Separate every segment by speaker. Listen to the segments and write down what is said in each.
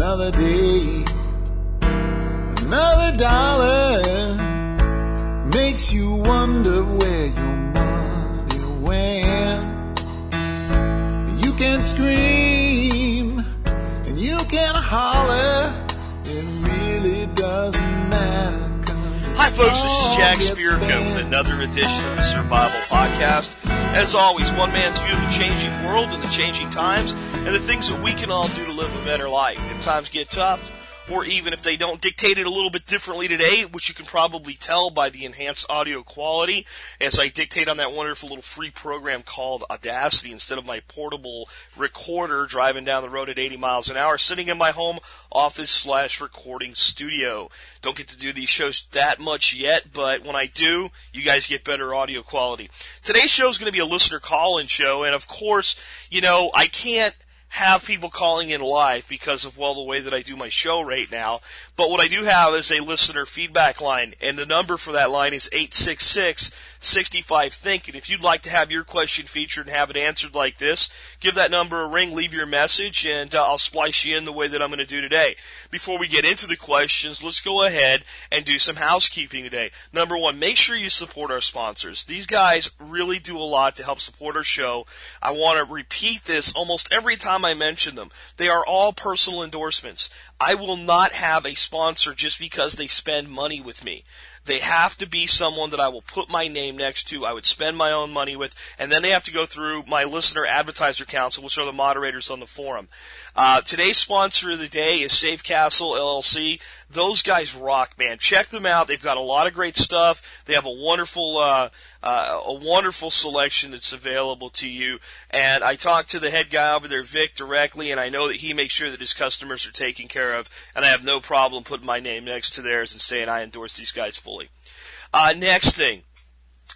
Speaker 1: another day, another dollar makes you wonder where your money went. You can scream and you can holler, it really doesn't matter.
Speaker 2: Hi, folks. This is Jack Spirko with another edition of the Survival Podcast. As always, one man's view of the changing world and the changing times, and the things that we can all do to live a better life. If times get tough, or even if they don't dictate it a little bit differently today, which you can probably tell by the enhanced audio quality, as I dictate on that wonderful little free program called Audacity instead of my portable recorder driving down the road at 80 miles an hour, sitting in my home office slash recording studio. Don't get to do these shows that much yet, but when I do, you guys get better audio quality. Today's show is going to be a listener call-in show, and of course, you know, I can't have people calling in live because of well the way that I do my show right now. But what I do have is a listener feedback line, and the number for that line is 866 65 Think. And if you'd like to have your question featured and have it answered like this, give that number a ring, leave your message, and uh, I'll splice you in the way that I'm going to do today. Before we get into the questions, let's go ahead and do some housekeeping today. Number one, make sure you support our sponsors. These guys really do a lot to help support our show. I want to repeat this almost every time I mention them. They are all personal endorsements. I will not have a sponsor just because they spend money with me. They have to be someone that I will put my name next to, I would spend my own money with, and then they have to go through my listener advertiser council, which are the moderators on the forum. Uh, today's sponsor of the day is Safecastle LLC. Those guys rock, man. Check them out. They've got a lot of great stuff. They have a wonderful, uh, uh, a wonderful selection that's available to you. And I talked to the head guy over there, Vic, directly, and I know that he makes sure that his customers are taken care of. And I have no problem putting my name next to theirs and saying I endorse these guys fully. Uh, next thing.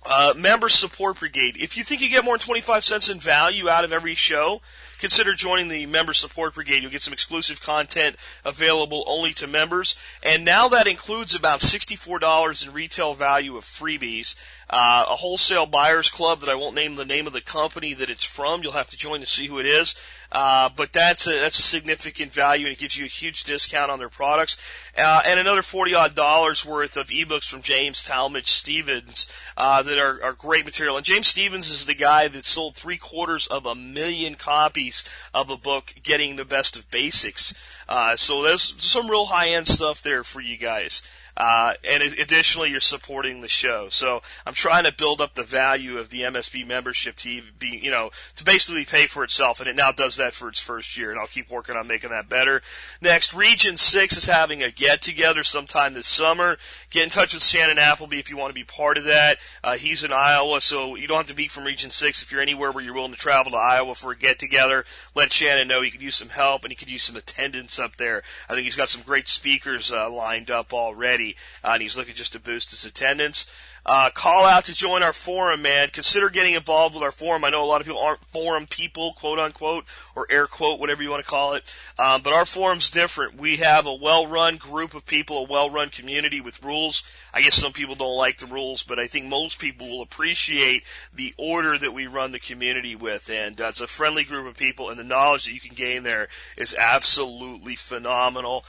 Speaker 2: Uh, member support brigade. If you think you get more than 25 cents in value out of every show, consider joining the member support brigade. You'll get some exclusive content available only to members. And now that includes about $64 in retail value of freebies. Uh, a wholesale buyers club that I won't name the name of the company that it's from. You'll have to join to see who it is. Uh, but that's a, that's a significant value and it gives you a huge discount on their products. Uh, and another 40 odd dollars worth of ebooks from James Talmage Stevens, uh, that are, are great material. And James Stevens is the guy that sold three quarters of a million copies of a book, Getting the Best of Basics. Uh, so there's some real high end stuff there for you guys. Uh, and additionally, you're supporting the show. So I'm trying to build up the value of the MSB membership to be, you know, to basically pay for itself, and it now does that for its first year. And I'll keep working on making that better. Next, Region Six is having a get together sometime this summer. Get in touch with Shannon Appleby if you want to be part of that. Uh, he's in Iowa, so you don't have to be from Region Six if you're anywhere where you're willing to travel to Iowa for a get together. Let Shannon know he could use some help and he could use some attendance up there. I think he's got some great speakers uh, lined up already uh, and he's looking just to boost his attendance. Uh, call out to join our forum, man. Consider getting involved with our forum. I know a lot of people aren't forum people, quote unquote, or air quote, whatever you want to call it. Um, but our forum's different. We have a well-run group of people, a well-run community with rules. I guess some people don't like the rules, but I think most people will appreciate the order that we run the community with. And uh, it's a friendly group of people, and the knowledge that you can gain there is absolutely phenomenal.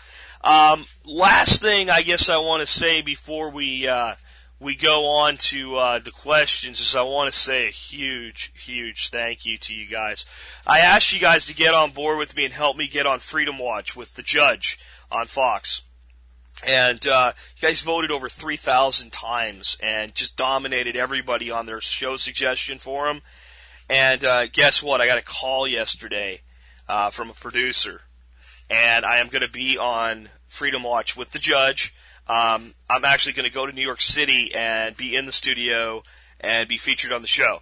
Speaker 2: Um, last thing I guess I want to say before we uh, we go on to uh, the questions is I want to say a huge, huge thank you to you guys. I asked you guys to get on board with me and help me get on Freedom Watch with the judge on Fox. And uh, you guys voted over 3,000 times and just dominated everybody on their show suggestion forum. And uh, guess what? I got a call yesterday uh, from a producer and I am going to be on Freedom Watch with the judge. Um, I'm actually going to go to New York City and be in the studio and be featured on the show.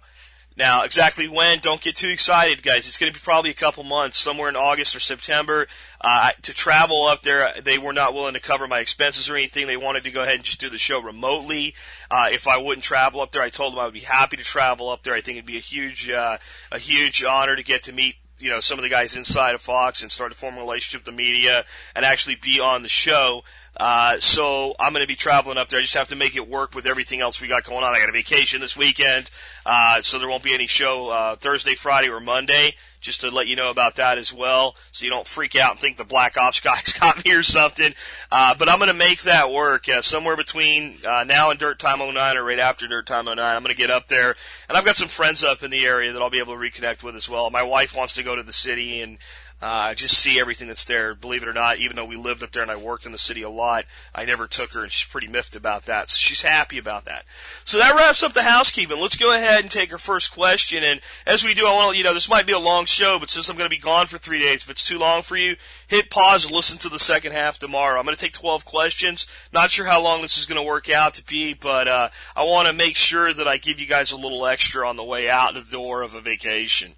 Speaker 2: Now, exactly when? Don't get too excited, guys. It's going to be probably a couple months, somewhere in August or September. Uh, to travel up there, they were not willing to cover my expenses or anything. They wanted to go ahead and just do the show remotely. Uh, if I wouldn't travel up there, I told them I would be happy to travel up there. I think it'd be a huge, uh, a huge honor to get to meet you know some of the guys inside of Fox and start to form a relationship with the media and actually be on the show. Uh, so I'm going to be traveling up there. I just have to make it work with everything else we got going on. I got a vacation this weekend, uh, so there won't be any show uh, Thursday, Friday, or Monday. Just to let you know about that as well, so you don't freak out and think the Black Ops guys got me or something. Uh, but I'm going to make that work uh, somewhere between uh, now and Dirt Time 09 or right after Dirt Time 09. I'm going to get up there, and I've got some friends up in the area that I'll be able to reconnect with as well. My wife wants to go to the city and uh, just see everything that's there. Believe it or not, even though we lived up there and I worked in the city a lot, I never took her, and she's pretty miffed about that. So she's happy about that. So that wraps up the housekeeping. Let's go ahead and take our first question. And as we do, I want to, you know, this might be a long show, but since I'm going to be gone for three days, if it's too long for you, hit pause and listen to the second half tomorrow. I'm going to take 12 questions. Not sure how long this is going to work out to be, but uh, I want to make sure that I give you guys a little extra on the way out the door of a vacation.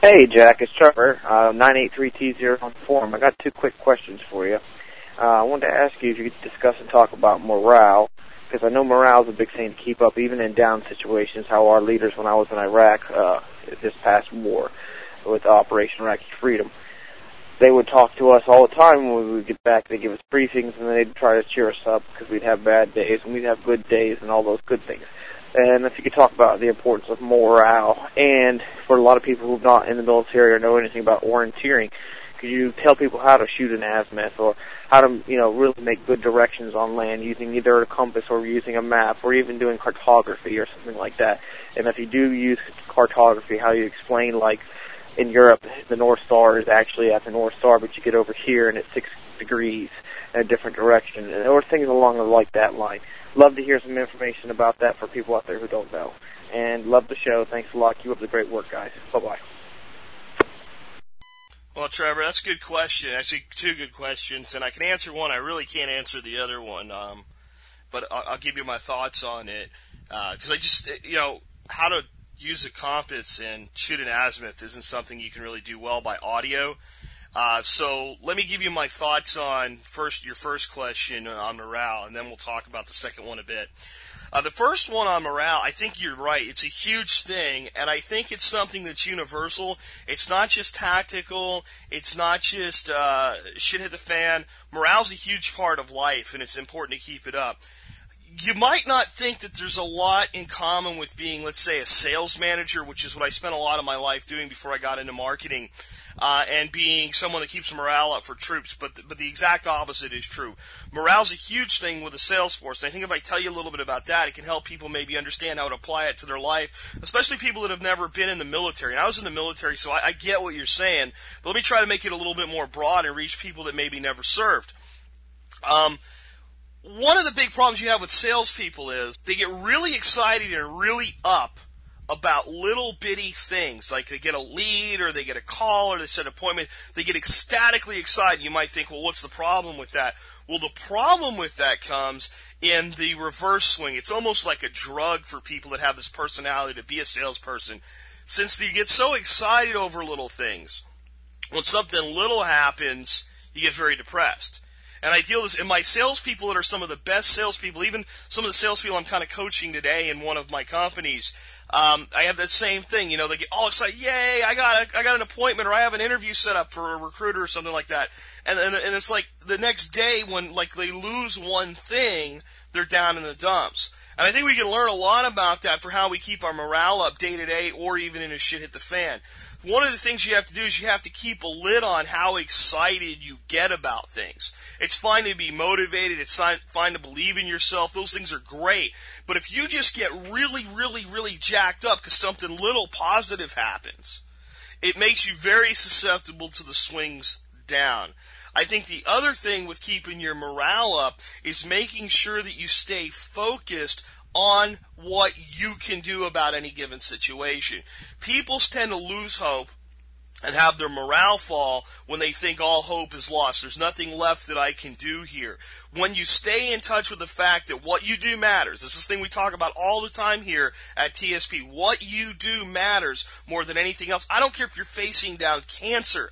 Speaker 3: Hey, Jack, it's Trevor, uh, 983T0 on forum. I got two quick questions for you. Uh, I wanted to ask you if you could discuss and talk about morale, because I know morale is a big thing to keep up, even in down situations, how our leaders, when I was in Iraq uh, this past war with Operation Iraqi Freedom, they would talk to us all the time when we would get back. They'd give us briefings, and they'd try to cheer us up because we'd have bad days, and we'd have good days, and all those good things and if you could talk about the importance of morale, and for a lot of people who've not in the military or know anything about orienteering, could you tell people how to shoot an azimuth or how to, you know, really make good directions on land using either a compass or using a map or even doing cartography or something like that? And if you do use cartography, how you explain like in Europe the North Star is actually at the North Star, but you get over here and it's six degrees in a different direction, or things along like that line love to hear some information about that for people out there who don't know. And love the show. Thanks a lot. Keep up the great work, guys. Bye bye.
Speaker 2: Well, Trevor, that's a good question. Actually, two good questions, and I can answer one. I really can't answer the other one, um, but I'll, I'll, give you my thoughts on it because uh, I just, you know, how to use a compass and shoot an azimuth isn't something you can really do well by audio. Uh, so let me give you my thoughts on first your first question on morale, and then we'll talk about the second one a bit. Uh, the first one on morale, I think you're right. It's a huge thing, and I think it's something that's universal. It's not just tactical. It's not just uh, shit hit the fan. Morale's a huge part of life, and it's important to keep it up you might not think that there's a lot in common with being, let's say, a sales manager, which is what I spent a lot of my life doing before I got into marketing uh, and being someone that keeps morale up for troops. But the, but the exact opposite is true. Morale's a huge thing with the sales force. And I think if I tell you a little bit about that, it can help people maybe understand how to apply it to their life, especially people that have never been in the military. And I was in the military, so I, I get what you're saying. But let me try to make it a little bit more broad and reach people that maybe never served. Um, one of the big problems you have with salespeople is they get really excited and really up about little bitty things, like they get a lead or they get a call or they set an appointment. They get ecstatically excited. You might think, well, what's the problem with that? Well, the problem with that comes in the reverse swing. It's almost like a drug for people that have this personality to be a salesperson. Since you get so excited over little things, when something little happens, you get very depressed. And I deal this, and my salespeople that are some of the best salespeople, even some of the salespeople I'm kind of coaching today in one of my companies, um, I have that same thing. You know, they get all excited, yay! I got a, I got an appointment, or I have an interview set up for a recruiter or something like that. And and, and it's like the next day when like they lose one thing, they're down in the dumps. And I think we can learn a lot about that for how we keep our morale up day to day, or even in a shit hit the fan one of the things you have to do is you have to keep a lid on how excited you get about things. It's fine to be motivated. It's fine to believe in yourself. Those things are great. But if you just get really, really, really jacked up because something little positive happens, it makes you very susceptible to the swings down. I think the other thing with keeping your morale up is making sure that you stay focused on what you can do about any given situation. People tend to lose hope and have their morale fall when they think all hope is lost. There's nothing left that I can do here. When you stay in touch with the fact that what you do matters, this is the thing we talk about all the time here at TSP. What you do matters more than anything else. I don't care if you're facing down cancer.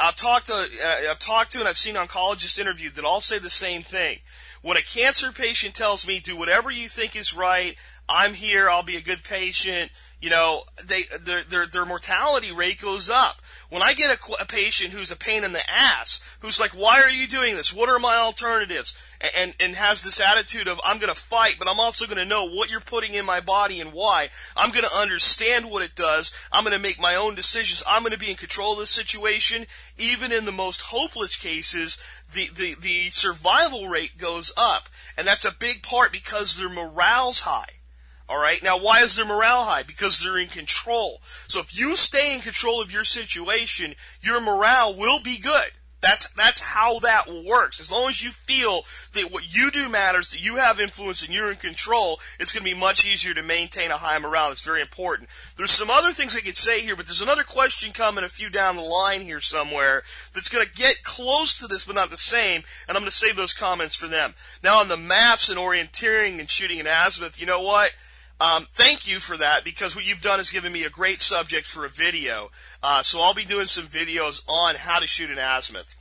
Speaker 2: I've talked to, uh, I've talked to and I've seen oncologists interviewed that all say the same thing. When a cancer patient tells me, do whatever you think is right, I'm here, I'll be a good patient, you know, they their their, their mortality rate goes up. When I get a, a, patient who's a pain in the ass, who's like, "Why are you doing this? What are my alternatives?" and and has this attitude of, "I'm going to fight, but I'm also going to know what you're putting in my body and why. I'm going to understand what it does. I'm going to make my own decisions. I'm going to be in control of this situation." Even in the most hopeless cases, the, the, the survival rate goes up. And that's a big part because their morale's high. All right. Now, why is their morale high? Because they're in control. So if you stay in control of your situation, your morale will be good. That's that's how that works. As long as you feel that what you do matters, that you have influence and you're in control, it's going to be much easier to maintain a high morale. It's very important. There's some other things I could say here, but there's another question coming a few down the line here somewhere that's going to get close to this, but not the same. And I'm going to save those comments for them. Now on the maps and orienteering and shooting in azimuth, you know what? Um, thank you for that because what you've done is given me a great subject for a video. Uh, so I'll be doing some videos on how to shoot an azimuth,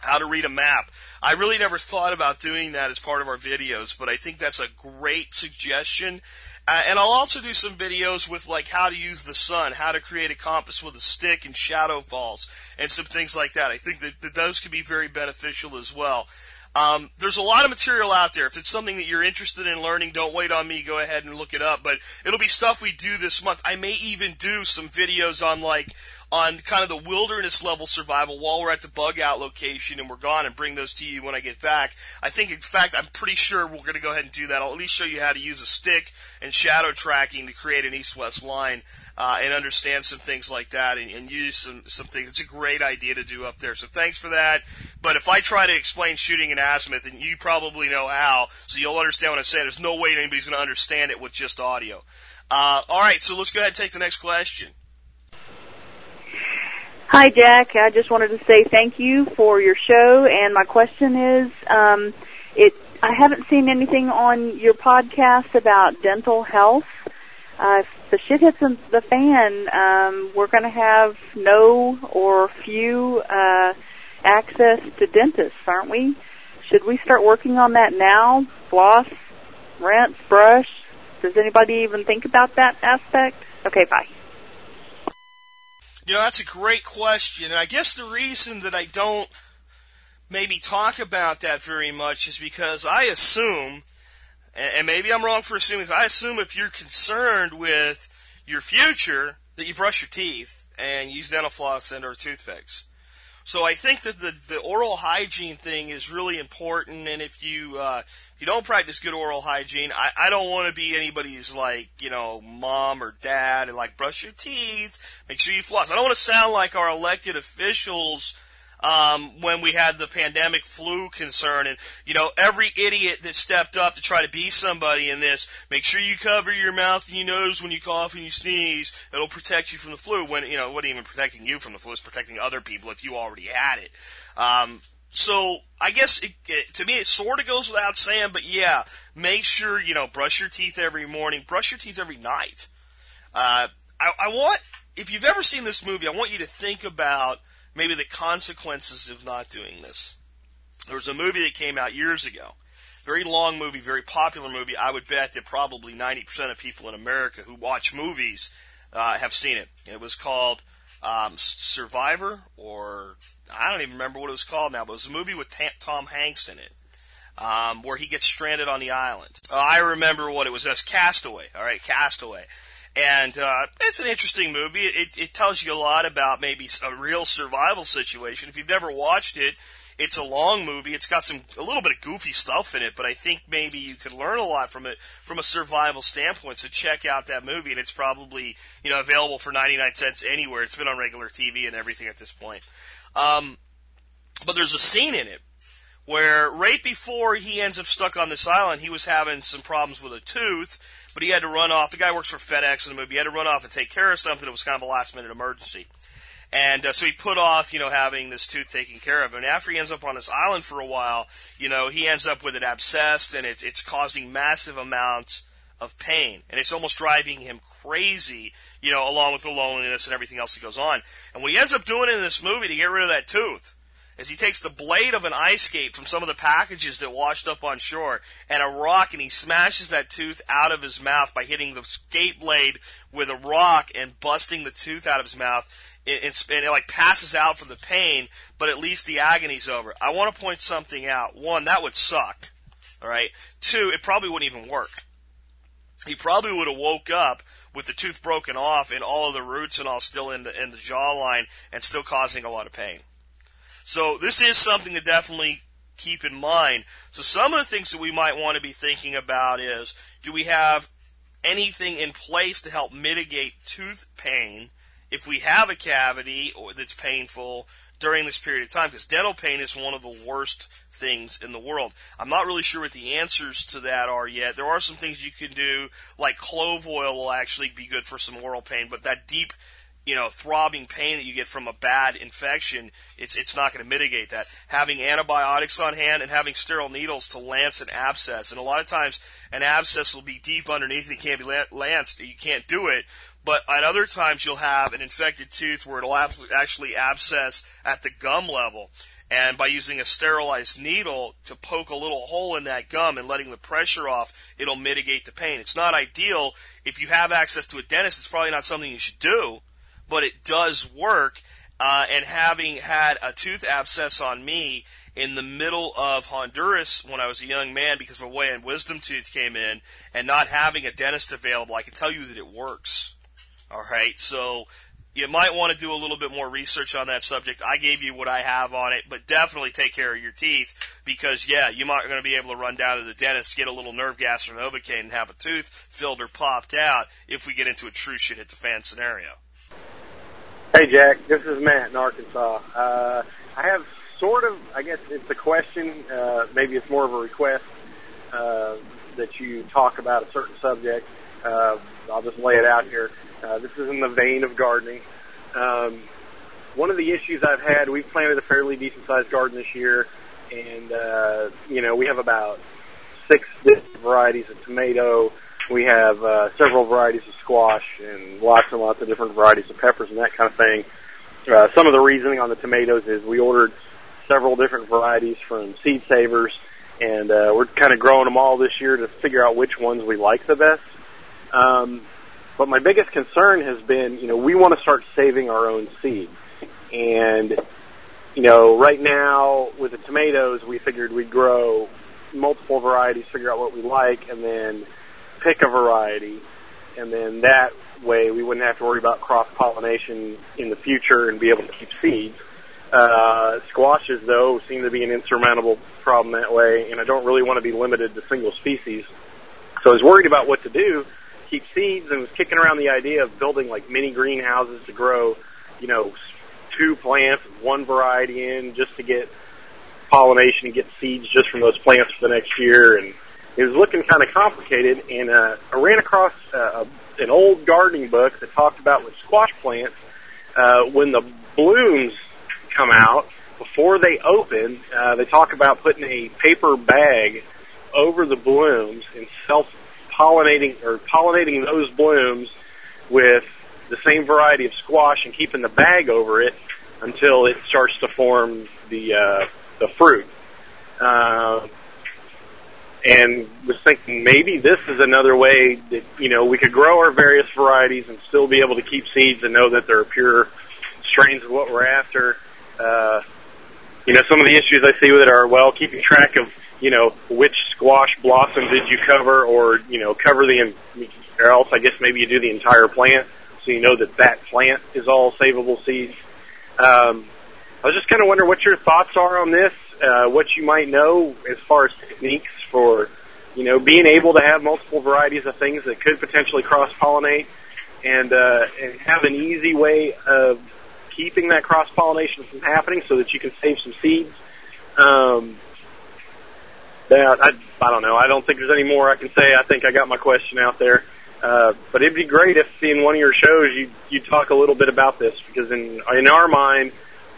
Speaker 2: how to read a map. I really never thought about doing that as part of our videos, but I think that's a great suggestion. Uh, and I'll also do some videos with like how to use the sun, how to create a compass with a stick and shadow falls, and some things like that. I think that, that those could be very beneficial as well. Um, there's a lot of material out there. If it's something that you're interested in learning, don't wait on me. Go ahead and look it up. But it'll be stuff we do this month. I may even do some videos on like on kind of the wilderness level survival while we're at the bug out location and we're gone and bring those to you when I get back. I think, in fact, I'm pretty sure we're going to go ahead and do that. I'll at least show you how to use a stick and shadow tracking to create an east-west line uh, and understand some things like that and, and use some, some things. It's a great idea to do up there. So thanks for that. But if I try to explain shooting in azimuth, and you probably know how, so you'll understand what I'm saying. There's no way anybody's going to understand it with just audio. Uh, all right, so let's go ahead and take the next question.
Speaker 4: Hi, Jack. I just wanted to say thank you for your show, and my question is, um, it. I haven't seen anything on your podcast about dental health. Uh, if the shit hits the fan, um, we're going to have no or few uh, access to dentists, aren't we? Should we start working on that now? Floss, rinse, brush. Does anybody even think about that aspect? Okay, bye.
Speaker 2: You know, that's a great question. And I guess the reason that I don't maybe talk about that very much is because I assume, and maybe I'm wrong for assuming, I assume if you're concerned with your future, that you brush your teeth and use dental floss and or toothpicks. So I think that the, the oral hygiene thing is really important, and if you uh, if you don't practice good oral hygiene, I, I don't want to be anybody's like you know mom or dad and like brush your teeth, make sure you floss. I don't want to sound like our elected officials um, when we had the pandemic flu concern. And, you know, every idiot that stepped up to try to be somebody in this, make sure you cover your mouth and your nose when you cough and you sneeze. It'll protect you from the flu. When, you know, what even protecting you from the flu, it's protecting other people if you already had it. Um, so I guess it, it, to me it sort of goes without saying, but yeah, make sure you know brush your teeth every morning, brush your teeth every night. Uh, I, I want if you've ever seen this movie, I want you to think about maybe the consequences of not doing this. There was a movie that came out years ago. Very long movie, very popular movie. I would bet that probably 90% of people in America who watch movies uh, have seen it. It was called um, Survivor, or I don't even remember what it was called now, but it was a movie with Tom Hanks in it. Um, where he gets stranded on the island. Uh, I remember what it was as Castaway. All right, Castaway. And uh, it's an interesting movie. It, it tells you a lot about maybe a real survival situation. If you've never watched it, it's a long movie. It's got some a little bit of goofy stuff in it, but I think maybe you could learn a lot from it from a survival standpoint. So check out that movie, and it's probably you know available for ninety nine cents anywhere. It's been on regular TV and everything at this point. Um, but there's a scene in it where right before he ends up stuck on this island, he was having some problems with a tooth but he had to run off. The guy works for FedEx in the movie. He had to run off and take care of something. It was kind of a last minute emergency. And uh, so he put off, you know, having this tooth taken care of. And after he ends up on this island for a while, you know, he ends up with it abscessed, and it's it's causing massive amounts of pain, and it's almost driving him crazy, you know, along with the loneliness and everything else that goes on. And what he ends up doing in this movie to get rid of that tooth is he takes the blade of an ice skate from some of the packages that washed up on shore and a rock and he smashes that tooth out of his mouth by hitting the skate blade with a rock and busting the tooth out of his mouth. It's, and it like passes out from the pain, but at least the agony's over. I want to point something out. One, that would suck. All right. Two, it probably wouldn't even work. He probably would have woke up with the tooth broken off and all of the roots and all still in the in the jawline and still causing a lot of pain. So this is something to definitely keep in mind. So some of the things that we might want to be thinking about is do we have anything in place to help mitigate tooth pain if we have a cavity or that's painful during this period of time because dental pain is one of the worst things in the world. I'm not really sure what the answers to that are yet. There are some things you can do, like clove oil will actually be good for some oral pain, but that deep you know, throbbing pain that you get from a bad infection, it's it's not going to mitigate that. Having antibiotics on hand and having sterile needles to lance an abscess, and a lot of times an abscess will be deep underneath and it can't be lanced. You can't do it. But at other times you'll have an infected tooth where it'll actually abscess at the gum level. And by using a sterilized needle to poke a little hole in that gum and letting the pressure off, it'll mitigate the pain. It's not ideal. If you have access to a dentist, it's probably not something you should do but it does work. Uh, and having had a tooth abscess on me in the middle of Honduras when I was a young man because of a way and wisdom tooth came in, and not having a dentist available, I can tell you that it works. All right, so you might want to do a little bit more research on that subject. I gave you what I have on it, but definitely take care of your teeth because yeah, you might going to be able to run down to the dentist, get a little nerve gas or an Novocaine, and have a tooth filled or popped out if we get into a true shit hit the fan scenario.
Speaker 5: Hey, Jack. This is Matt in Arkansas. Uh, I have sort of, I guess it's a question. Uh, maybe it's more of a request uh, that you talk about a certain subject. Uh, I'll just lay it out here. Uh, this is in the vein of gardening. Um, one of the issues I've had, we've planted a fairly decent sized garden this year, and uh, you know we have about six different varieties of tomato, we have uh, several varieties of squash and lots and lots of different varieties of peppers and that kind of thing. Uh, some of the reasoning on the tomatoes is we ordered several different varieties from Seed Savers, and uh, we're kind of growing them all this year to figure out which ones we like the best. Um, but my biggest concern has been, you know, we want to start saving our own seed, and you know, right now with the tomatoes, we figured we'd grow multiple varieties, figure out what we like, and then pick a variety, and then that way we wouldn't have to worry about cross pollination in the future and be able to keep seeds. Uh, squashes, though, seem to be an insurmountable problem that way, and I don't really want to be limited to single species. So I was worried about what to do, keep seeds, and was kicking around the idea of building like mini greenhouses to grow, you know, two plants, one variety in, just to get pollination and get seeds just from those plants for the next year. And it was looking kind of complicated, and uh, I ran across uh, an old gardening book that talked about with squash plants uh, when the blooms come out before they open. Uh, they talk about putting a paper bag over the blooms and self pollinating or pollinating those blooms with the same variety of squash and keeping the bag over it until it starts to form the uh, the fruit. Uh, and was thinking maybe this is another way that you know we could grow our various varieties and still be able to keep seeds and know that they're pure strains of what we're after. Uh, you know, some of the issues I see with it are well keeping track of you know which squash blossom did you cover, or you know cover the or else I guess maybe you do the entire plant so you know that that plant is all savable seeds. Um, I was just kind of wondering what your thoughts are on this, uh, what you might know as far as techniques for, you know, being able to have multiple varieties of things that could potentially cross pollinate and, uh, and have an easy way of keeping that cross pollination from happening so that you can save some seeds. Um, yeah, I, I don't know. I don't think there's any more I can say. I think I got my question out there. Uh, but it'd be great if in one of your shows you you talk a little bit about this because in in our mind,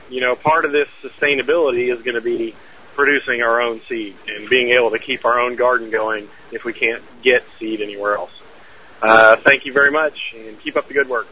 Speaker 5: you know, part of this sustainability is going to be producing our own seed and being able to keep our own garden going if we can't get seed anywhere else. Uh, thank you very much and keep up the good work.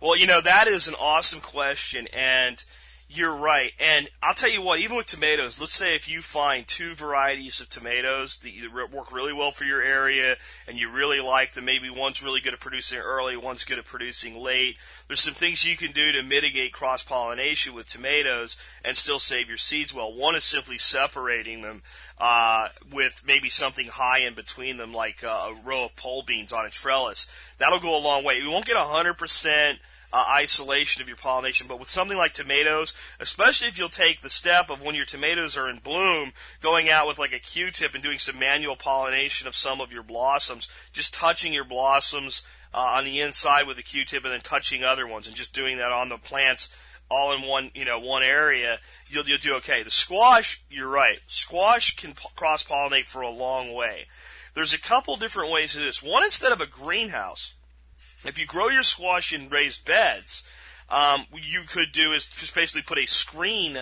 Speaker 2: Well, you know, that is an awesome question and You're right. And I'll tell you what, even with tomatoes, let's say if you find two varieties of tomatoes that work really well for your area and you really like them, maybe one's really good at producing early, one's good at producing late. There's some things you can do to mitigate cross pollination with tomatoes and still save your seeds well. One is simply separating them uh, with maybe something high in between them, like uh, a row of pole beans on a trellis. That'll go a long way. You won't get 100% uh, isolation of your pollination. But with something like tomatoes, especially if you'll take the step of when your tomatoes are in bloom, going out with like a Q-tip and doing some manual pollination of some of your blossoms, just touching your blossoms uh, on the inside with a Q-tip and then touching other ones and just doing that on the plants all in one, you know, one area, you'll, you'll do okay. The squash, you're right. Squash can cross pollinate for a long way. There's a couple different ways to do this. One, instead of a greenhouse, if you grow your squash in raised beds, um, you could do is just basically put a screen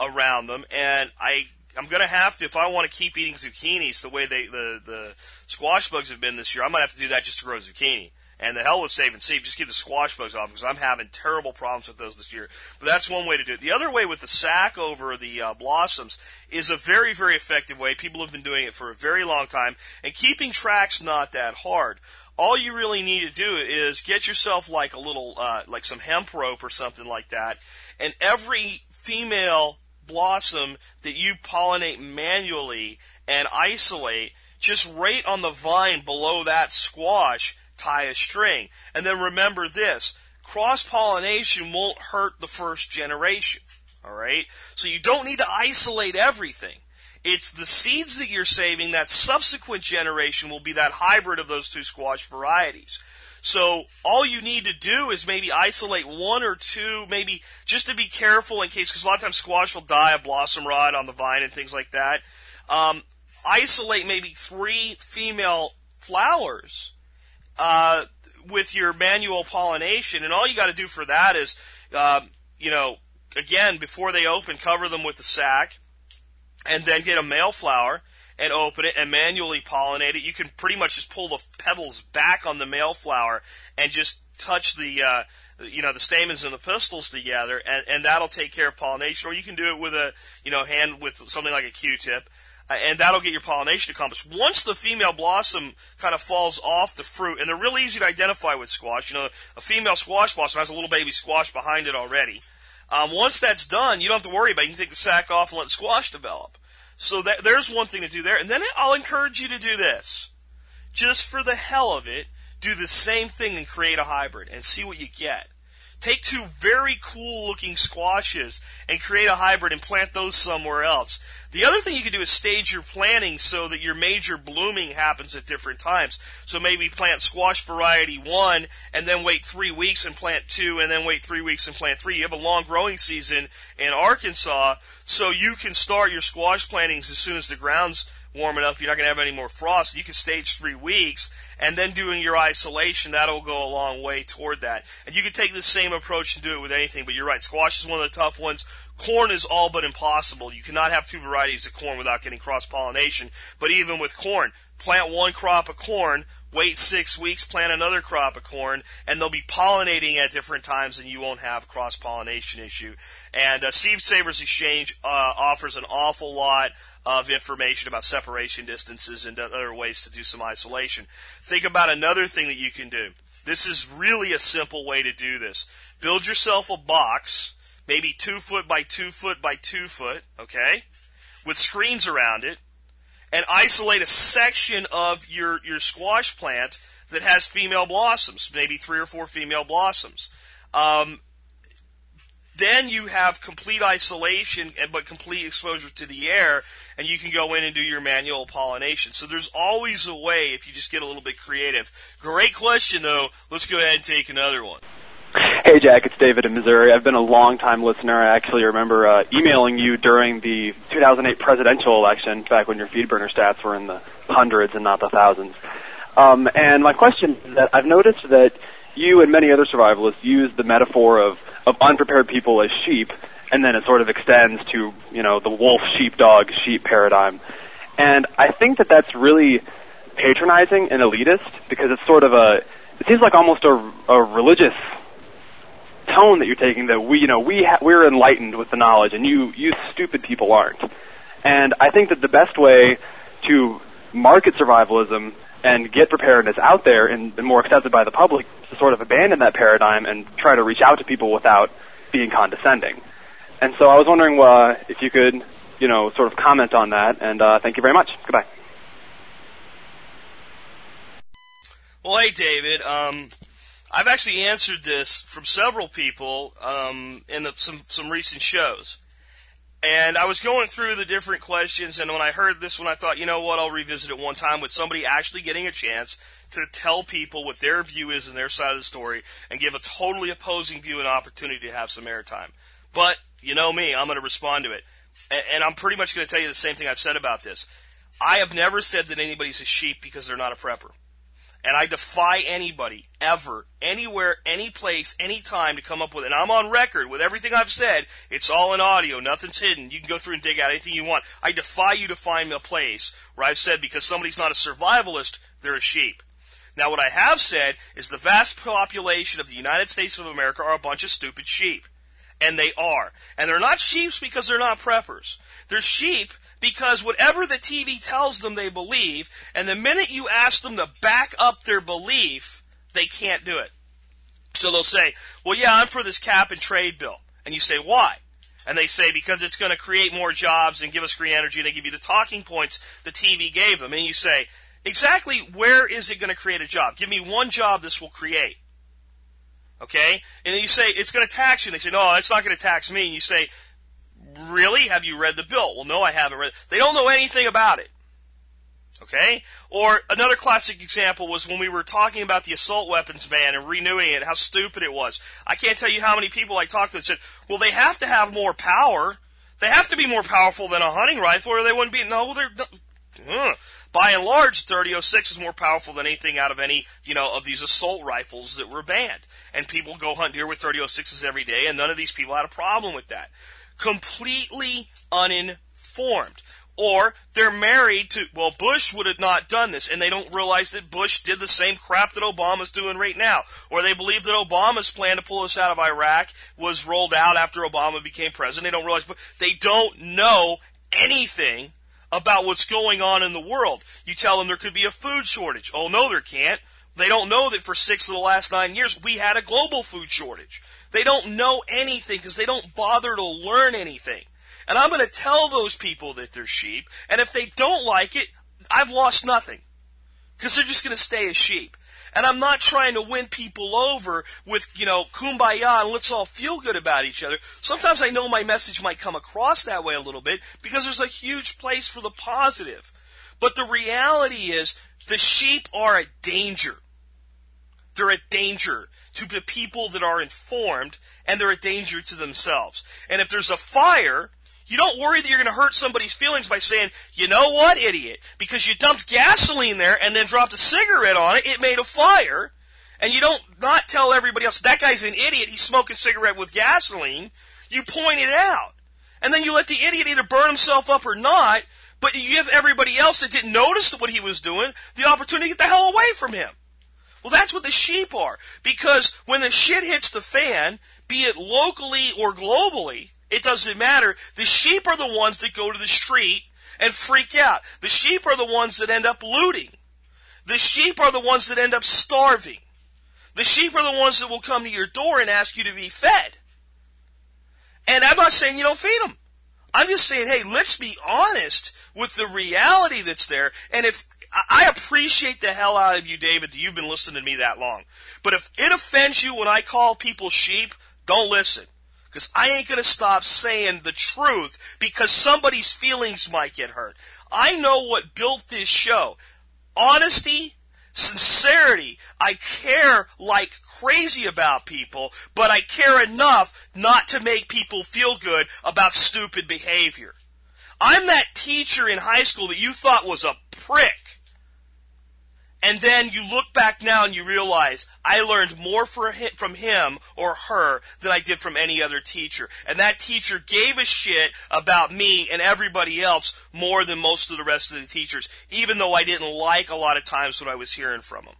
Speaker 2: around them. And I, I'm going to have to, if I want to keep eating zucchinis the way they, the, the squash bugs have been this year, I might have to do that just to grow zucchini. And the hell with save and seed, just keep the squash bugs off because I'm having terrible problems with those this year. But that's one way to do it. The other way with the sack over the uh, blossoms is a very, very effective way. People have been doing it for a very long time, and keeping track's not that hard all you really need to do is get yourself like a little, uh, like some hemp rope or something like that, and every female blossom that you pollinate manually and isolate, just right on the vine below that squash, tie a string. And then remember this, cross pollination won't hurt the first generation. Alright? So you don't need to isolate everything. It's the seeds that you're saving that subsequent generation will be that hybrid of those two squash varieties. So all you need to do is maybe isolate one or two, maybe just to be careful in case, because a lot of times squash will die of blossom rot on the vine and things like that. Um, isolate maybe three female flowers uh, with your manual pollination, and all you got to do for that is, um, you know, again before they open, cover them with the sack and then get a male flower and open it and manually pollinate it. You can pretty much just pull the petals back on the male flower and just touch the uh, you know the stamens and the pistils together, and, and that'll take care of pollination. Or you can do it with a you know hand with something like a Q-tip. Uh, and that'll get your pollination accomplished. Once the female blossom kind of falls off the fruit, and they're really easy to identify with squash. You know, a female squash blossom has a little baby squash behind it already. Um, once that's done, you don't have to worry about it. You can take the sack off and let squash develop. So that, there's one thing to do there. And then I'll encourage you to do this. Just for the hell of it, do the same thing and create a hybrid and see what you get. Take two very cool looking squashes and create a hybrid and plant those somewhere else. The other thing you can do is stage your planting so that your major blooming happens at different times. So maybe plant squash variety one and then wait three weeks and plant two and then wait three weeks and plant three. You have a long growing season in Arkansas, so you can start your squash plantings as soon as the ground's warm enough. You're not going to have any more frost. You can stage three weeks and then doing your isolation, that'll go a long way toward that. And you can take the same approach and do it with anything, but you're right, squash is one of the tough ones. Corn is all but impossible. You cannot have two varieties of corn without getting cross pollination. But even with corn, plant one crop of corn, wait six weeks, plant another crop of corn, and they'll be pollinating at different times, and you won't have cross pollination issue. And uh, Seed Savers Exchange uh, offers an awful lot of information about separation distances and other ways to do some isolation. Think about another thing that you can do. This is really a simple way to do this. Build yourself a box, maybe two foot by two foot by two foot, okay, with screens around it, and isolate a section of your, your squash plant that has female blossoms, maybe three or four female blossoms. Um, then you have complete isolation, but complete exposure to the air, and you can go in and do your manual pollination. So there's always a way if you just get a little bit creative. Great question, though. Let's go ahead and take another one.
Speaker 6: Hey Jack, it's David in Missouri. I've been a long time listener. I actually remember uh, emailing you during the 2008 presidential election, back when your FeedBurner stats were in the hundreds and not the thousands. Um, and my question is that I've noticed that you and many other survivalists use the metaphor of of unprepared people as sheep, and then it sort of extends to you know the wolf, sheepdog, sheep paradigm. And I think that that's really patronizing and elitist because it's sort of a it seems like almost a, a religious tone that you're taking that we, you know, we ha- we're enlightened with the knowledge, and you you stupid people aren't. And I think that the best way to market survivalism and get preparedness out there and, more accepted by the public to sort of abandon that paradigm and try to reach out to people without being condescending. And so I was wondering uh, if you could, you know, sort of comment on that. And uh, thank you very much. Goodbye.
Speaker 2: Well, hey, David. Um, I've actually answered this from several people um, in the, some some recent shows, and I was going through the different questions. And when I heard this one, I thought, you know what? I'll revisit it one time with somebody actually getting a chance to tell people what their view is and their side of the story, and give a totally opposing view an opportunity to have some airtime. But you know me, I'm going to respond to it. And I'm pretty much going to tell you the same thing I've said about this. I have never said that anybody's a sheep because they're not a prepper. And I defy anybody, ever, anywhere, any place, any time to come up with it. And I'm on record with everything I've said. It's all in audio. Nothing's hidden. You can go through and dig out anything you want. I defy you to find a place where I've said because somebody's not a survivalist, they're a sheep. Now, what I have said is the vast population of the United States of America are a bunch of stupid sheep. And they are. And they're not sheep because they're not preppers. They're sheep because whatever the TV tells them they believe, and the minute you ask them to back up their belief, they can't do it. So they'll say, well, yeah, I'm for this cap and trade bill. And you say, why? And they say, because it's going to create more jobs and give us green energy, and they give you the talking points the TV gave them. And you say, exactly where is it going to create a job? Give me one job this will create. Okay? And then you say, it's going to tax you. And they say, no, it's not going to tax me. And you say, really? Have you read the bill? Well, no, I haven't read. They don't know anything about it. Okay? Or another classic example was when we were talking about the assault weapons ban and renewing it, how stupid it was. I can't tell you how many people I talked to that said, well, they have to have more power. They have to be more powerful than a hunting rifle or they wouldn't be, no, they're, by and large, 3006 is more powerful than anything out of any, you know, of these assault rifles that were banned. And people go hunt deer with 3006s every day, and none of these people had a problem with that. Completely uninformed. Or they're married to, well, Bush would have not done this, and they don't realize that Bush did the same crap that Obama's doing right now. Or they believe that Obama's plan to pull us out of Iraq was rolled out after Obama became president. They don't realize, but they don't know anything about what's going on in the world. You tell them there could be a food shortage. Oh, no, there can't. They don't know that for six of the last nine years we had a global food shortage. They don't know anything because they don't bother to learn anything. And I'm going to tell those people that they're sheep, and if they don't like it, I've lost nothing. Because they're just going to stay as sheep. And I'm not trying to win people over with, you know, kumbaya and let's all feel good about each other. Sometimes I know my message might come across that way a little bit because there's a huge place for the positive. But the reality is the sheep are a danger. They're a danger to the people that are informed and they're a danger to themselves. And if there's a fire, you don't worry that you're going to hurt somebody's feelings by saying, you know what, idiot? Because you dumped gasoline there and then dropped a cigarette on it, it made a fire. And you don't not tell everybody else, that guy's an idiot, he's smoking a cigarette with gasoline. You point it out. And then you let the idiot either burn himself up or not, but you give everybody else that didn't notice what he was doing the opportunity to get the hell away from him. Well, that's what the sheep are. Because when the shit hits the fan, be it locally or globally, it doesn't matter. The sheep are the ones that go to the street and freak out. The sheep are the ones that end up looting. The sheep are the ones that end up starving. The sheep are the ones that will come to your door and ask you to be fed. And I'm not saying you don't feed them. I'm just saying, hey, let's be honest with the reality that's there. And if I appreciate the hell out of you, David, that you've been listening to me that long. But if it offends you when I call people sheep, don't listen. Because I ain't going to stop saying the truth because somebody's feelings might get hurt. I know what built this show. Honesty, sincerity. I care like crazy about people, but I care enough not to make people feel good about stupid behavior. I'm that teacher in high school that you thought was a prick and then you look back now and you realize I learned more from him or her than I did from any other teacher. And that teacher gave a shit about me and everybody else more than most of the rest of the teachers, even though I didn't like a lot of times what I was hearing from them.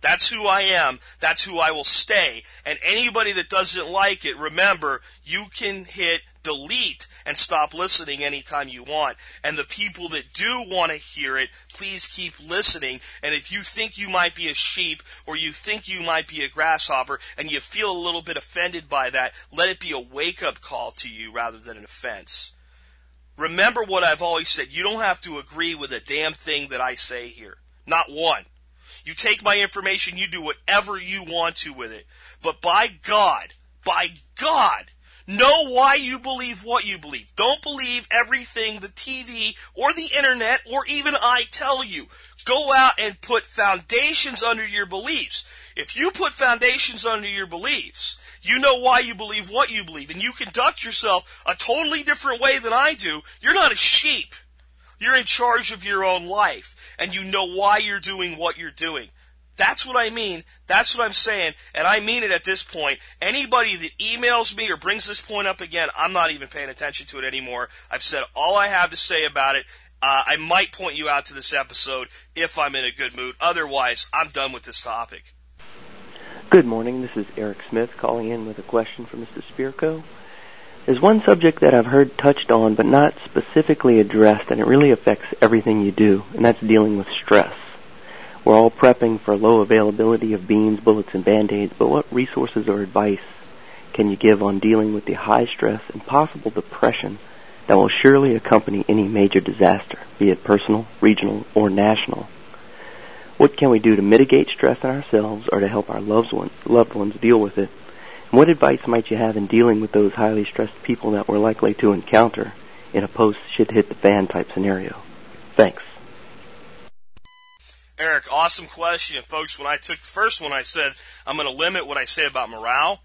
Speaker 2: That's who I am. That's who I will stay. And anybody that doesn't like it, remember, you can hit delete and stop listening anytime you want. And the people that do want to hear it, please keep listening. And if you think you might be a sheep or you think you might be a grasshopper and you feel a little bit offended by that, let it be a wake up call to you rather than an offense. Remember what I've always said. You don't have to agree with a damn thing that I say here. Not one. You take my information, you do whatever you want to with it. But by God, by God, know why you believe what you believe. Don't believe everything the TV or the internet or even I tell you. Go out and put foundations under your beliefs. If you put foundations under your beliefs, you know why you believe what you believe, and you conduct yourself a totally different way than I do, you're not a sheep. You're in charge of your own life and you know why you're doing what you're doing. That's what I mean. That's what I'm saying. And I mean it at this point. Anybody that emails me or brings this point up again, I'm not even paying attention to it anymore. I've said all I have to say about it. Uh, I might point you out to this episode if I'm in a good mood. Otherwise, I'm done with this topic.
Speaker 7: Good morning. This is Eric Smith calling in with a question for Mr. Spirko. There's one subject that I've heard touched on but not specifically addressed, and it really affects everything you do, and that's dealing with stress. We're all prepping for low availability of beans, bullets, and band-aids, but what resources or advice can you give on dealing with the high stress and possible depression that will surely accompany any major disaster, be it personal, regional, or national? What can we do to mitigate stress in ourselves or to help our loved ones, loved ones deal with it what advice might you have in dealing with those highly stressed people that we're likely to encounter in a post shit hit the fan type scenario? Thanks.
Speaker 2: Eric, awesome question. Folks, when I took the first one, I said I'm going to limit what I say about morale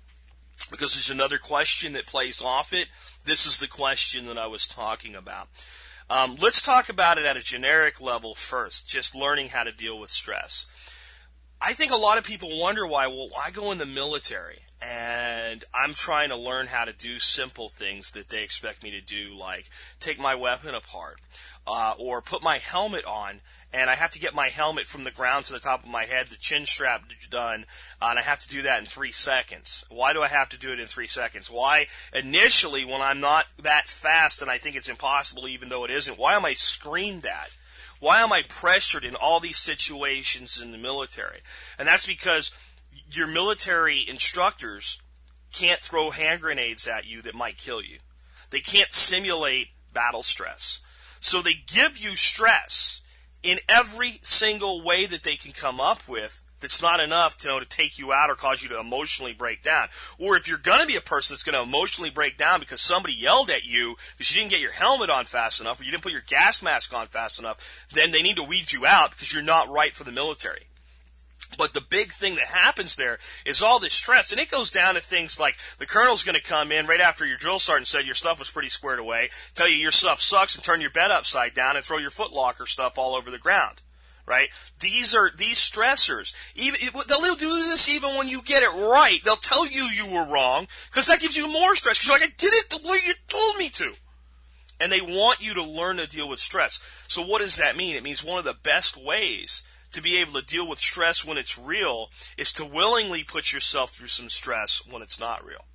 Speaker 2: because there's another question that plays off it. This is the question that I was talking about. Um, let's talk about it at a generic level first, just learning how to deal with stress. I think a lot of people wonder why, well, why go in the military? And I'm trying to learn how to do simple things that they expect me to do, like take my weapon apart, uh, or put my helmet on, and I have to get my helmet from the ground to the top of my head, the chin strap done, uh, and I have to do that in three seconds. Why do I have to do it in three seconds? Why, initially, when I'm not that fast and I think it's impossible, even though it isn't, why am I screamed at? Why am I pressured in all these situations in the military? And that's because your military instructors can't throw hand grenades at you that might kill you. They can't simulate battle stress. So they give you stress in every single way that they can come up with that's not enough to, you know, to take you out or cause you to emotionally break down. Or if you're going to be a person that's going to emotionally break down because somebody yelled at you because you didn't get your helmet on fast enough or you didn't put your gas mask on fast enough, then they need to weed you out because you're not right for the military. But the big thing that happens there is all this stress, and it goes down to things like the colonel's going to come in right after your drill sergeant said your stuff was pretty squared away, tell you your stuff sucks, and turn your bed upside down and throw your footlocker stuff all over the ground. Right? These are these stressors. Even they'll do this even when you get it right. They'll tell you you were wrong because that gives you more stress. Because you're like, I did it the way you told me to and they want you to learn to deal with stress. So what does that mean? It means one of the best ways to be able to deal with stress when it's real is to willingly put yourself through some stress when it's not real.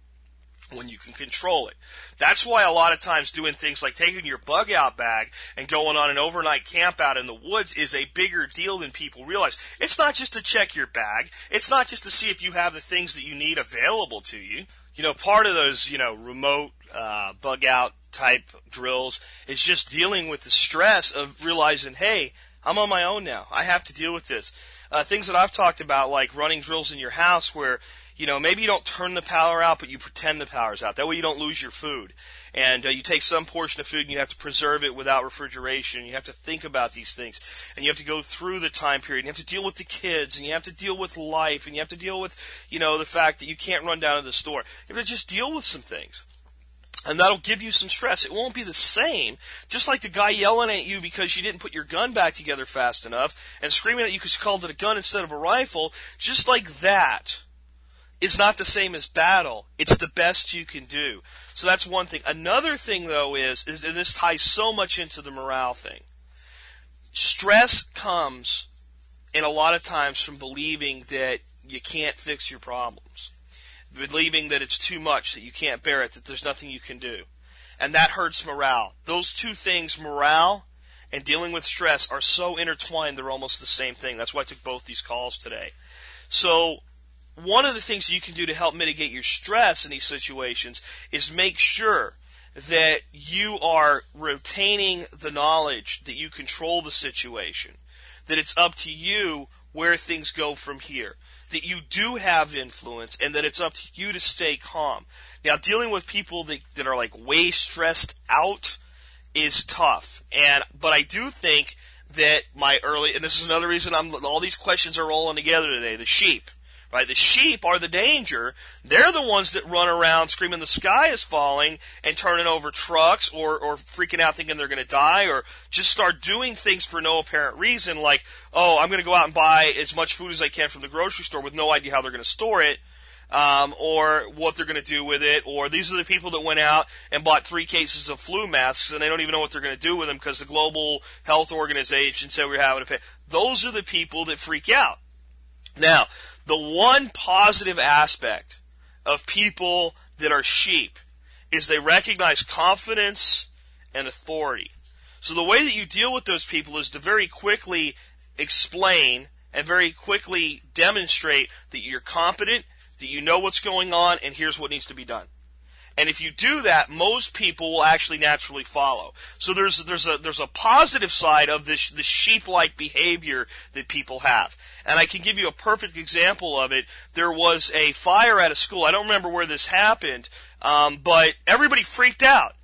Speaker 2: When you can control it. That's why a lot of times doing things like taking your bug out bag and going on an overnight camp out in the woods is a bigger deal than people realize. It's not just to check your bag. It's not just to see if you have the things that you need available to you. You know, part of those, you know, remote, uh, bug out type drills is just dealing with the stress of realizing, hey, I'm on my own now. I have to deal with this. Uh, things that I've talked about, like running drills in your house where, you know, maybe you don't turn the power out, but you pretend the power's out. That way you don't lose your food. And uh, you take some portion of food and you have to preserve it without refrigeration. You have to think about these things. And you have to go through the time period. And you have to deal with the kids. And you have to deal with life. And you have to deal with, you know, the fact that you can't run down to the store. You have to just deal with some things and that'll give you some stress. It won't be the same. Just like the guy yelling at you because you didn't put your gun back together fast enough and screaming at you because you called it a gun instead of a rifle, just like that is not the same as battle. It's the best you can do. So that's one thing. Another thing though is, is and this ties so much into the morale thing. Stress comes and a lot of times from believing that you can't fix your problems, believing that it's too much, that you can't bear it, that there's nothing you can do. And that hurts morale. Those two things, morale and dealing with stress, are so intertwined, they're almost the same thing. That's why I took both these calls today. So, one of the things you can do to help mitigate your stress in these situations is make sure that you are retaining the knowledge that you control the situation, that it's up to you where things go from here, that you do have influence, and that it's up to you to stay calm. Now, dealing with people that, that are like way stressed out is tough, and but I do think that my early and this is another reason I'm all these questions are rolling together today. The sheep right? The sheep are the danger. They're the ones that run around screaming the sky is falling and turning over trucks or, or freaking out thinking they're going to die or just start doing things for no apparent reason like, oh, I'm going to go out and buy as much food as I can from the grocery store with no idea how they're going to store it. Um, or what they're going to do with it, or these are the people that went out and bought three cases of flu masks and they don't even know what they're going to do with them because the Global Health Organization said we're having a. pay. Those are the people that freak out. Now, the one positive aspect of people that are sheep is they recognize confidence and authority. So the way that you deal with those people is to very quickly explain and very quickly demonstrate that you're competent, that you know what's going on, and here's what needs to be done. And if you do that, most people will actually naturally follow. So there's there's a there's a positive side of this this sheep-like behavior that people have. And I can give you a perfect example of it. There was a fire at a school. I don't remember where this happened, um, but everybody freaked out.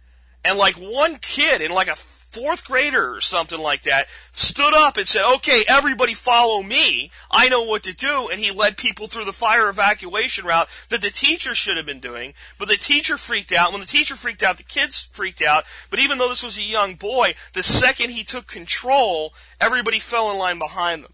Speaker 2: And like one kid in like a fourth grader or something like that stood up and said, okay, everybody follow me. I know what to do. And he led people through the fire evacuation route that the teacher should have been doing. But the teacher freaked out. When the teacher freaked out, the kids freaked out. But even though this was a young boy, the second he took control, everybody fell in line behind them.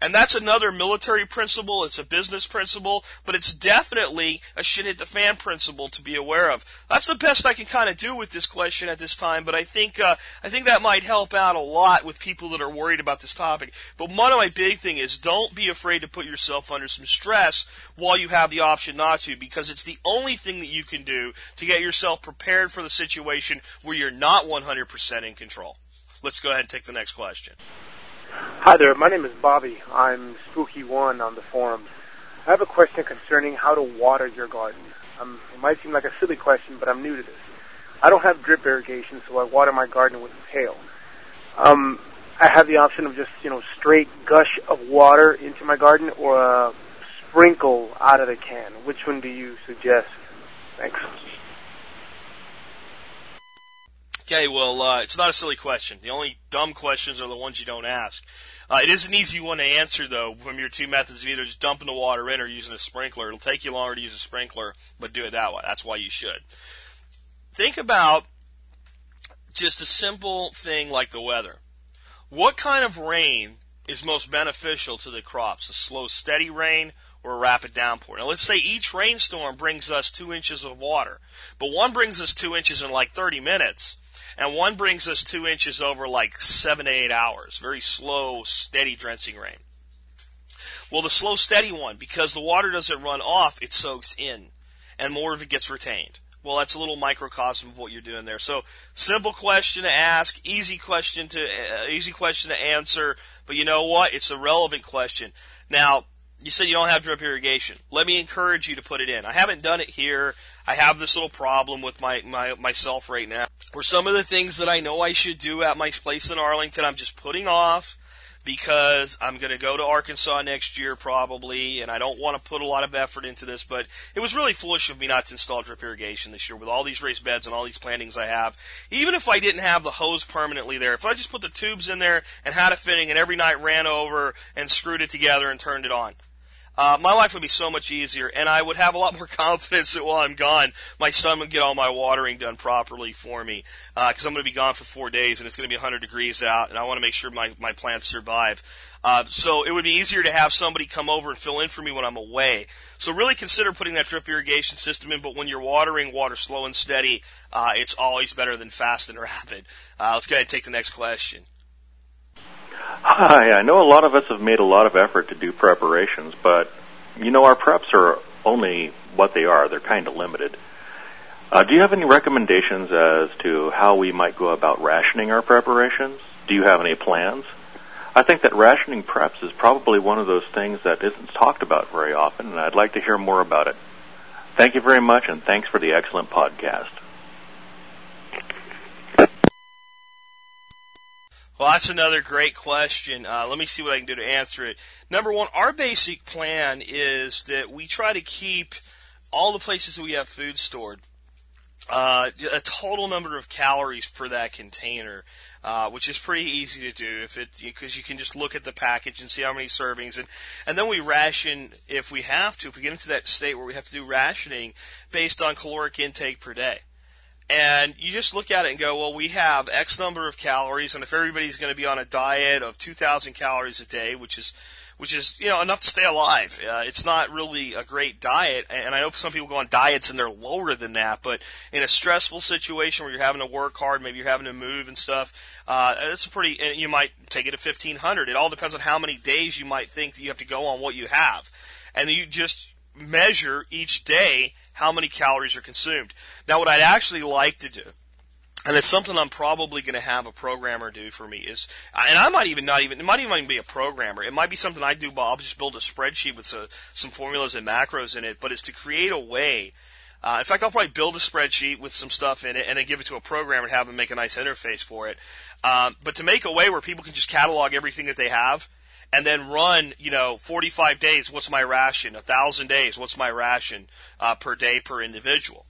Speaker 2: And that's another military principle. It's a business principle, but it's definitely a shit hit the fan principle to be aware of. That's the best I can kind of do with this question at this time, but I think uh, I think that might help out a lot with people that are worried about this topic. But one of my big thing is don't be afraid to put yourself under some stress while you have the option not to, because it's the only thing that you can do to get yourself prepared for the situation where you're not 100% in control. Let's go ahead and take the next question.
Speaker 8: Hi there, my name is Bobby. I'm Spooky1 on the forums. I have a question concerning how to water your garden. Um, it might seem like a silly question, but I'm new to this. I don't have drip irrigation, so I water my garden with a pail. Um, I have the option of just, you know, straight gush of water into my garden or a sprinkle out of the can. Which one do you suggest? Thanks.
Speaker 2: Okay, well, uh, it's not a silly question. The only dumb questions are the ones you don't ask. Uh, it is an easy one to answer, though, from your two methods of either just dumping the water in or using a sprinkler. It'll take you longer to use a sprinkler, but do it that way. That's why you should. Think about just a simple thing like the weather. What kind of rain is most beneficial to the crops? A slow, steady rain or a rapid downpour? Now, let's say each rainstorm brings us two inches of water, but one brings us two inches in like 30 minutes and one brings us two inches over like seven to eight hours. Very slow, steady drenching rain. Well, the slow, steady one, because the water doesn't run off, it soaks in, and more of it gets retained. Well, that's a little microcosm of what you're doing there. So, simple question to ask, easy question to uh, easy question to answer. But you know what? It's a relevant question. Now, you said you don't have drip irrigation. Let me encourage you to put it in. I haven't done it here. I have this little problem with my, my myself right now. Where some of the things that I know I should do at my place in Arlington, I'm just putting off because I'm going to go to Arkansas next year probably, and I don't want to put a lot of effort into this, but it was really foolish of me not to install drip irrigation this year with all these raised beds and all these plantings I have. Even if I didn't have the hose permanently there, if I just put the tubes in there and had a fitting and every night ran over and screwed it together and turned it on, uh, my life would be so much easier, and I would have a lot more confidence that while I'm gone, my son would get all my watering done properly for me. Because uh, I'm going to be gone for four days, and it's going to be 100 degrees out, and I want to make sure my my plants survive. Uh, so it would be easier to have somebody come over and fill in for me when I'm away. So really consider putting that drip irrigation system in. But when you're watering water slow and steady, uh, it's always better than fast and rapid. Uh, let's go ahead and take the next question.
Speaker 9: Hi, I know a lot of us have made a lot of effort to do preparations, but you know, our preps are only what they are. They're kind of limited. Uh, do you have any recommendations as to how we might go about rationing our preparations? Do you have any plans? I think that rationing preps is probably one of those things that isn't talked about very often, and I'd like to hear more about it. Thank you very much, and thanks for the excellent podcast.
Speaker 2: Well, that's another great question. Uh, let me see what I can do to answer it. Number one, our basic plan is that we try to keep all the places that we have food stored uh, a total number of calories for that container, uh, which is pretty easy to do if it because you can just look at the package and see how many servings, and and then we ration if we have to. If we get into that state where we have to do rationing based on caloric intake per day. And you just look at it and go, well, we have X number of calories, and if everybody's going to be on a diet of 2,000 calories a day, which is which is you know enough to stay alive. Uh, it's not really a great diet, and I know some people go on diets and they're lower than that. But in a stressful situation where you're having to work hard, maybe you're having to move and stuff, uh, a pretty. And you might take it to 1500. It all depends on how many days you might think that you have to go on what you have, and you just measure each day how many calories are consumed. Now, what I'd actually like to do and it's something I'm probably going to have a programmer do for me is, and I might even not even, it might even be a programmer. It might be something I do, but I'll just build a spreadsheet with some, some formulas and macros in it, but it's to create a way. Uh, in fact, I'll probably build a spreadsheet with some stuff in it and then give it to a programmer and have them make a nice interface for it. Um, but to make a way where people can just catalog everything that they have and then run, you know, 45 days, what's my ration? A thousand days, what's my ration, uh, per day per individual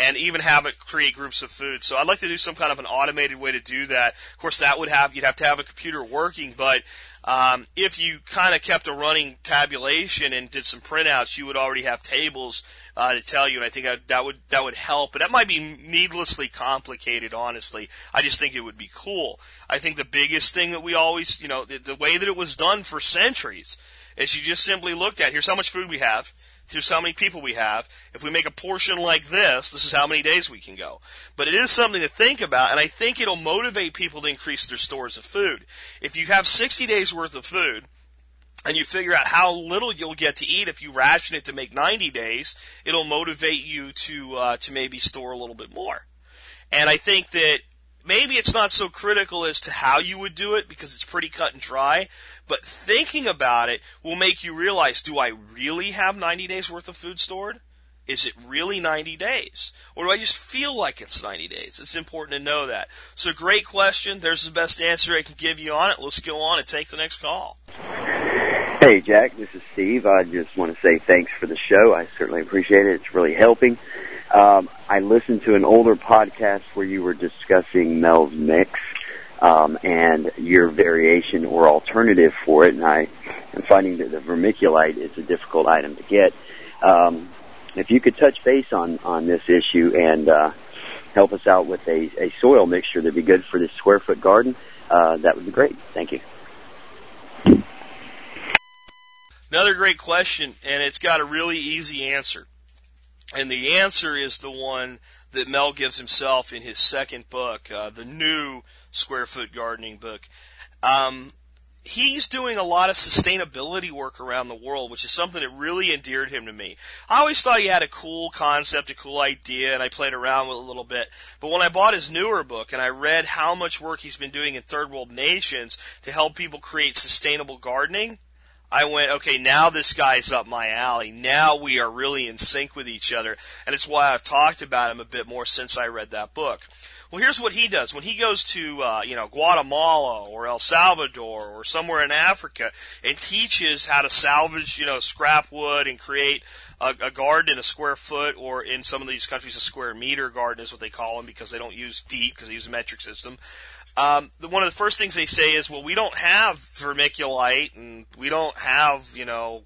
Speaker 2: and even have it create groups of food. So I'd like to do some kind of an automated way to do that. Of course, that would have you'd have to have a computer working, but um, if you kind of kept a running tabulation and did some printouts, you would already have tables uh, to tell you. And I think that would that would help. But that might be needlessly complicated. Honestly, I just think it would be cool. I think the biggest thing that we always, you know, the, the way that it was done for centuries is you just simply looked at here's how much food we have Here's how many people we have. If we make a portion like this, this is how many days we can go. But it is something to think about, and I think it'll motivate people to increase their stores of food. If you have 60 days worth of food, and you figure out how little you'll get to eat if you ration it to make 90 days, it'll motivate you to uh, to maybe store a little bit more. And I think that maybe it's not so critical as to how you would do it because it's pretty cut and dry, but thinking about it will make you realize, do I really have 90 days worth of food stored? Is it really 90 days? Or do I just feel like it's 90 days? It's important to know that. So great question. There's the best answer I can give you on it. Let's go on and take the next call.
Speaker 10: Hey, Jack. This is Steve. I just want to say thanks for the show. I certainly appreciate it. It's really helping. Um, I listened to an older podcast where you were discussing Mel's Mix um, and your variation or alternative for it, and I am finding that the vermiculite is a difficult item to get. Um, if you could touch base on on this issue and uh, help us out with a, a soil mixture that'd be good for this square foot garden, uh, that would be great. Thank you.
Speaker 2: Another great question, and it's got a really easy answer. And the answer is the one that Mel gives himself in his second book, uh, the new square foot gardening book. Um, he's doing a lot of sustainability work around the world, which is something that really endeared him to me. I always thought he had a cool concept, a cool idea, and I played around with it a little bit. But when I bought his newer book and I read how much work he's been doing in third world nations to help people create sustainable gardening, I went, okay, now this guy's up my alley. Now we are really in sync with each other. And it's why I've talked about him a bit more since I read that book. Well, here's what he does. When he goes to, uh, you know, Guatemala or El Salvador or somewhere in Africa and teaches how to salvage, you know, scrap wood and create a, a garden in a square foot or in some of these countries a square meter garden is what they call them because they don't use feet because they use a metric system um, the, one of the first things they say is, well, we don't have vermiculite and we don't have, you know,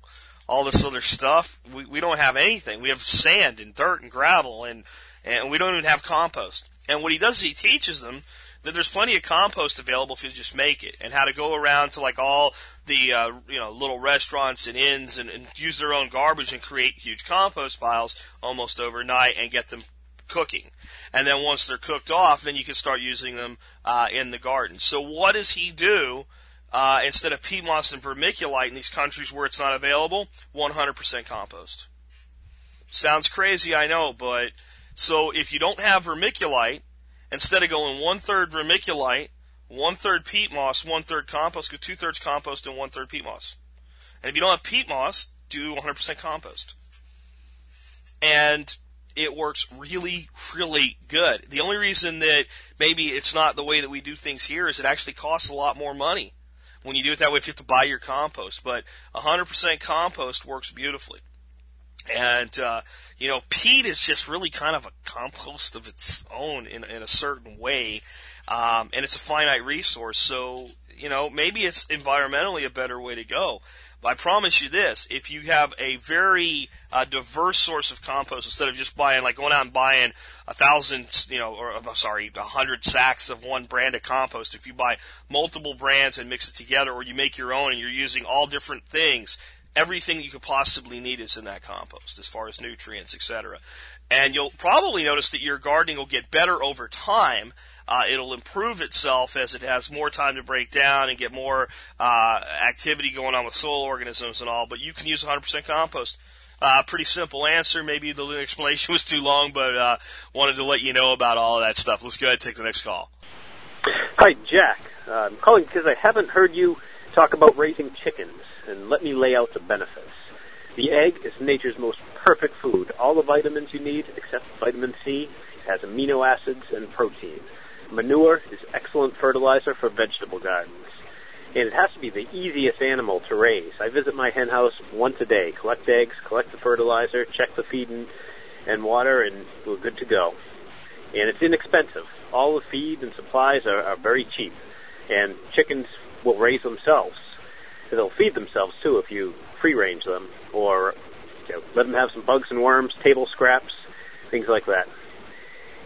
Speaker 2: all this other stuff. We, we don't have anything. We have sand and dirt and gravel and, and we don't even have compost. And what he does is he teaches them that there's plenty of compost available if you just make it and how to go around to like all the, uh, you know, little restaurants and inns and, and use their own garbage and create huge compost piles almost overnight and get them cooking. And then once they're cooked off, then you can start using them uh, in the garden. So what does he do uh, instead of peat moss and vermiculite in these countries where it's not available, 100% compost. Sounds crazy, I know, but so if you don't have vermiculite, instead of going one third vermiculite, one third peat moss, one third compost, go two thirds compost and one third peat moss. And if you don't have peat moss, do 100% compost. And it works really, really good. The only reason that maybe it's not the way that we do things here is it actually costs a lot more money when you do it that way if you have to buy your compost. But 100% compost works beautifully. And, uh, you know, peat is just really kind of a compost of its own in, in a certain way. Um, and it's a finite resource. So, you know, maybe it's environmentally a better way to go. I promise you this: if you have a very uh, diverse source of compost, instead of just buying like going out and buying a thousand, you know, or I'm sorry, a hundred sacks of one brand of compost, if you buy multiple brands and mix it together, or you make your own and you're using all different things, everything you could possibly need is in that compost, as far as nutrients, etc. And you'll probably notice that your gardening will get better over time uh, it'll improve itself as it has more time to break down and get more uh, activity going on with soil organisms and all. But you can use 100% compost. Uh, pretty simple answer. Maybe the explanation was too long, but uh, wanted to let you know about all of that stuff. Let's go ahead and take the next call.
Speaker 11: Hi, Jack. Uh, I'm calling because I haven't heard you talk about raising chickens, and let me lay out the benefits. The egg is nature's most perfect food. All the vitamins you need, except vitamin C, it has amino acids and protein. Manure is excellent fertilizer for vegetable gardens. And it has to be the easiest animal to raise. I visit my hen house once a day, collect eggs, collect the fertilizer, check the feed and, water, and we're good to go. And it's inexpensive. All the feed and supplies are, are very cheap. And chickens will raise themselves. They'll feed themselves too if you free range them or you know, let them have some bugs and worms, table scraps, things like that.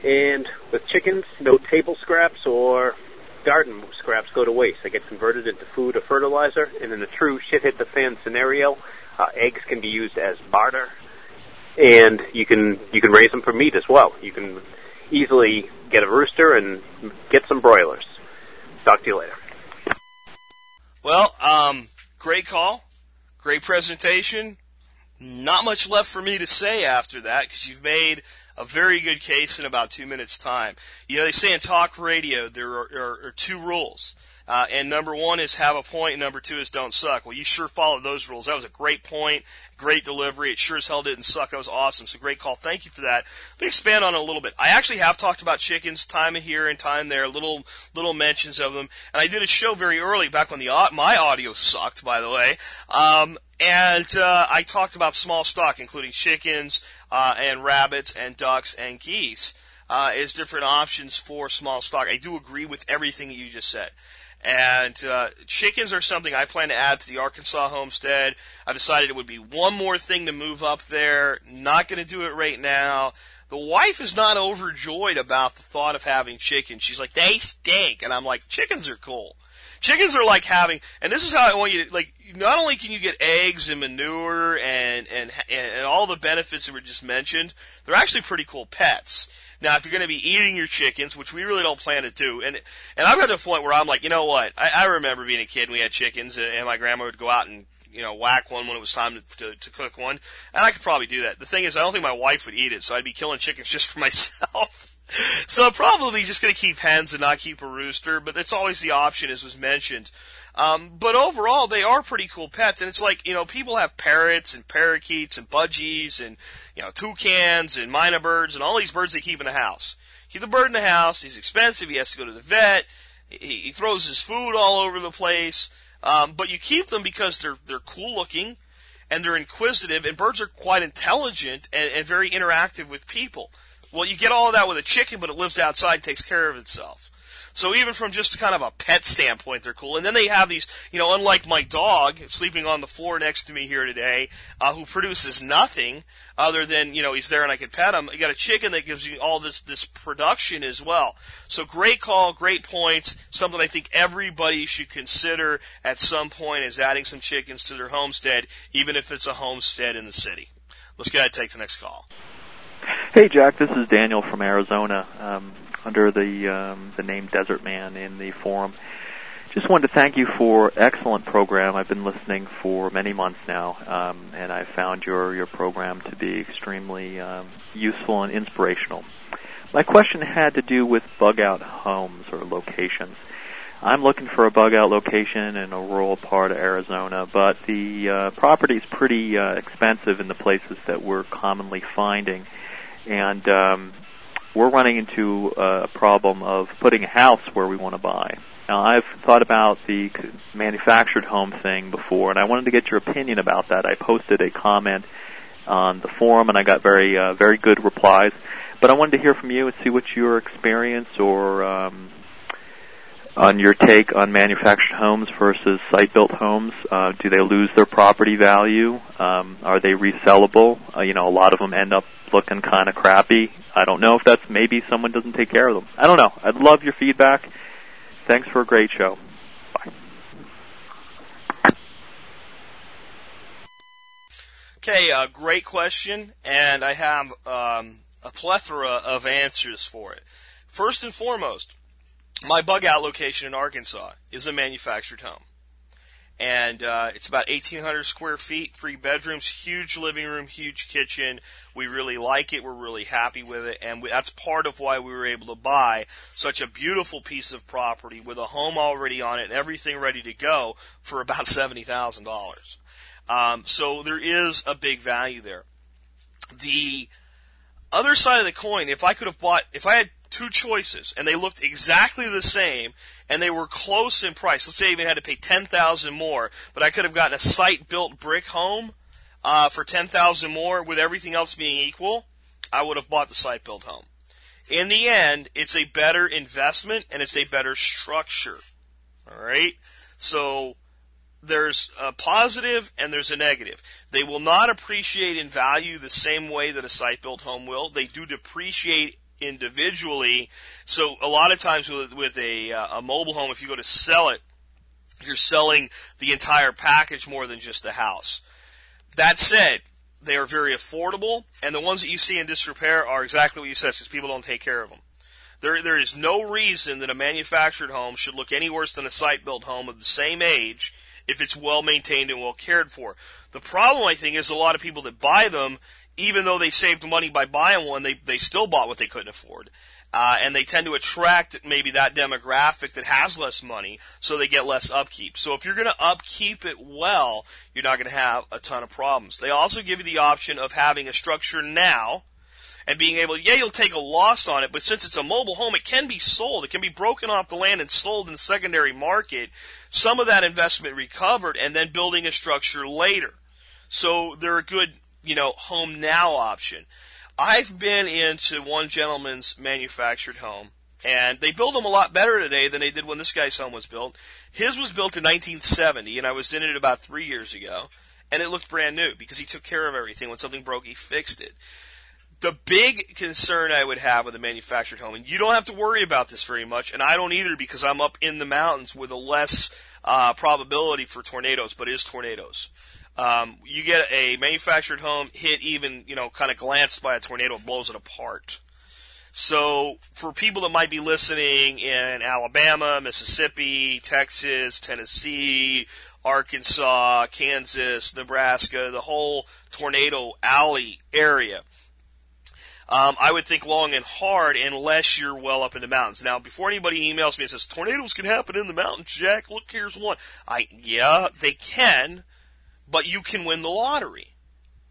Speaker 11: And with chickens, no table scraps or garden scraps go to waste. They get converted into food or fertilizer. And in a true shit hit the fan scenario, uh, eggs can be used as barter, and you can you can raise them for meat as well. You can easily get a rooster and get some broilers. Talk to you later.
Speaker 2: Well, um, great call, great presentation. Not much left for me to say after that because you've made a very good case in about two minutes' time. You know, they say in talk radio there are, are, are two rules. Uh, and number one is have a point, and number two is don't suck. Well, you sure followed those rules. That was a great point, great delivery. It sure as hell didn't suck. That was awesome. So great call. Thank you for that. Let me expand on it a little bit. I actually have talked about chickens time here and time there, little little mentions of them, and I did a show very early back when the my audio sucked, by the way. Um, and uh, I talked about small stock, including chickens uh, and rabbits and ducks and geese, uh, as different options for small stock. I do agree with everything you just said. And uh, chickens are something I plan to add to the Arkansas homestead. I decided it would be one more thing to move up there. Not going to do it right now. The wife is not overjoyed about the thought of having chickens. She's like, they stink. And I'm like, chickens are cool. Chickens are like having, and this is how I want you to, like, not only can you get eggs and manure and, and, and all the benefits that were just mentioned, they're actually pretty cool pets. Now, if you're going to be eating your chickens, which we really don't plan to do, and and I've got to the point where I'm like, you know what? I, I remember being a kid and we had chickens, and my grandma would go out and you know whack one when it was time to, to to cook one, and I could probably do that. The thing is, I don't think my wife would eat it, so I'd be killing chickens just for myself. so I'm probably just going to keep hens and not keep a rooster, but it's always the option, as was mentioned. Um, but overall, they are pretty cool pets, and it's like you know people have parrots and parakeets and budgies and you know toucans and mynah birds and all these birds they keep in the house. Keep the bird in the house. He's expensive. He has to go to the vet. He, he throws his food all over the place. Um, but you keep them because they're they're cool looking and they're inquisitive, and birds are quite intelligent and, and very interactive with people. Well, you get all of that with a chicken, but it lives outside takes care of itself. So even from just kind of a pet standpoint, they're cool. And then they have these, you know, unlike my dog sleeping on the floor next to me here today, uh, who produces nothing other than, you know, he's there and I can pet him. You got a chicken that gives you all this, this production as well. So great call, great points. Something I think everybody should consider at some point is adding some chickens to their homestead, even if it's a homestead in the city. Let's go ahead and take the next call.
Speaker 12: Hey, Jack. This is Daniel from Arizona. Um, under the um, the name Desert Man in the forum. Just wanted to thank you for excellent program. I've been listening for many months now, um, and I found your your program to be extremely um, useful and inspirational. My question had to do with bug out homes or locations. I'm looking for a bug out location in a rural part of Arizona, but the uh, property is pretty uh, expensive in the places that we're commonly finding, and um, we're running into a problem of putting a house where we want to buy. Now, I've thought about the manufactured home thing before, and I wanted to get your opinion about that. I posted a comment on the forum, and I got very, uh, very good replies. But I wanted to hear from you and see what your experience or um, on your take on manufactured homes versus site-built homes. Uh, do they lose their property value? Um, are they resellable? Uh, you know, a lot of them end up looking kind of crappy. I don't know if that's maybe someone doesn't take care of them. I don't know. I'd love your feedback. Thanks for a great show. Bye.
Speaker 2: Okay, uh, great question, and I have um, a plethora of answers for it. First and foremost, my bug out location in Arkansas is a manufactured home. And uh, it's about 1,800 square feet, three bedrooms, huge living room, huge kitchen. We really like it. We're really happy with it. And we, that's part of why we were able to buy such a beautiful piece of property with a home already on it everything ready to go for about $70,000. Um, so there is a big value there. The other side of the coin, if I could have bought, if I had two choices and they looked exactly the same and they were close in price. Let's say I even had to pay ten thousand more, but I could have gotten a site built brick home uh, for ten thousand more with everything else being equal. I would have bought the site built home. In the end, it's a better investment and it's a better structure. All right, so there's a positive and there's a negative. They will not appreciate in value the same way that a site built home will. They do depreciate individually. So a lot of times with, with a, uh, a mobile home, if you go to sell it, you're selling the entire package more than just the house. That said, they are very affordable, and the ones that you see in disrepair are exactly what you said, because people don't take care of them. There, there is no reason that a manufactured home should look any worse than a site-built home of the same age if it's well maintained and well cared for. The problem, I think, is a lot of people that buy them even though they saved money by buying one, they, they still bought what they couldn't afford. Uh, and they tend to attract maybe that demographic that has less money, so they get less upkeep. So if you're going to upkeep it well, you're not going to have a ton of problems. They also give you the option of having a structure now and being able, yeah, you'll take a loss on it, but since it's a mobile home, it can be sold. It can be broken off the land and sold in the secondary market. Some of that investment recovered and then building a structure later. So they're a good you know, home now option. I've been into one gentleman's manufactured home, and they build them a lot better today than they did when this guy's home was built. His was built in 1970, and I was in it about three years ago, and it looked brand new because he took care of everything. When something broke, he fixed it. The big concern I would have with a manufactured home, and you don't have to worry about this very much, and I don't either because I'm up in the mountains with a less uh, probability for tornadoes, but is tornadoes. Um, you get a manufactured home hit even, you know, kind of glanced by a tornado, it blows it apart. So for people that might be listening in Alabama, Mississippi, Texas, Tennessee, Arkansas, Kansas, Nebraska, the whole tornado alley area, um, I would think long and hard unless you're well up in the mountains. Now, before anybody emails me and says tornadoes can happen in the mountains, Jack, look here's one. I yeah, they can, but you can win the lottery.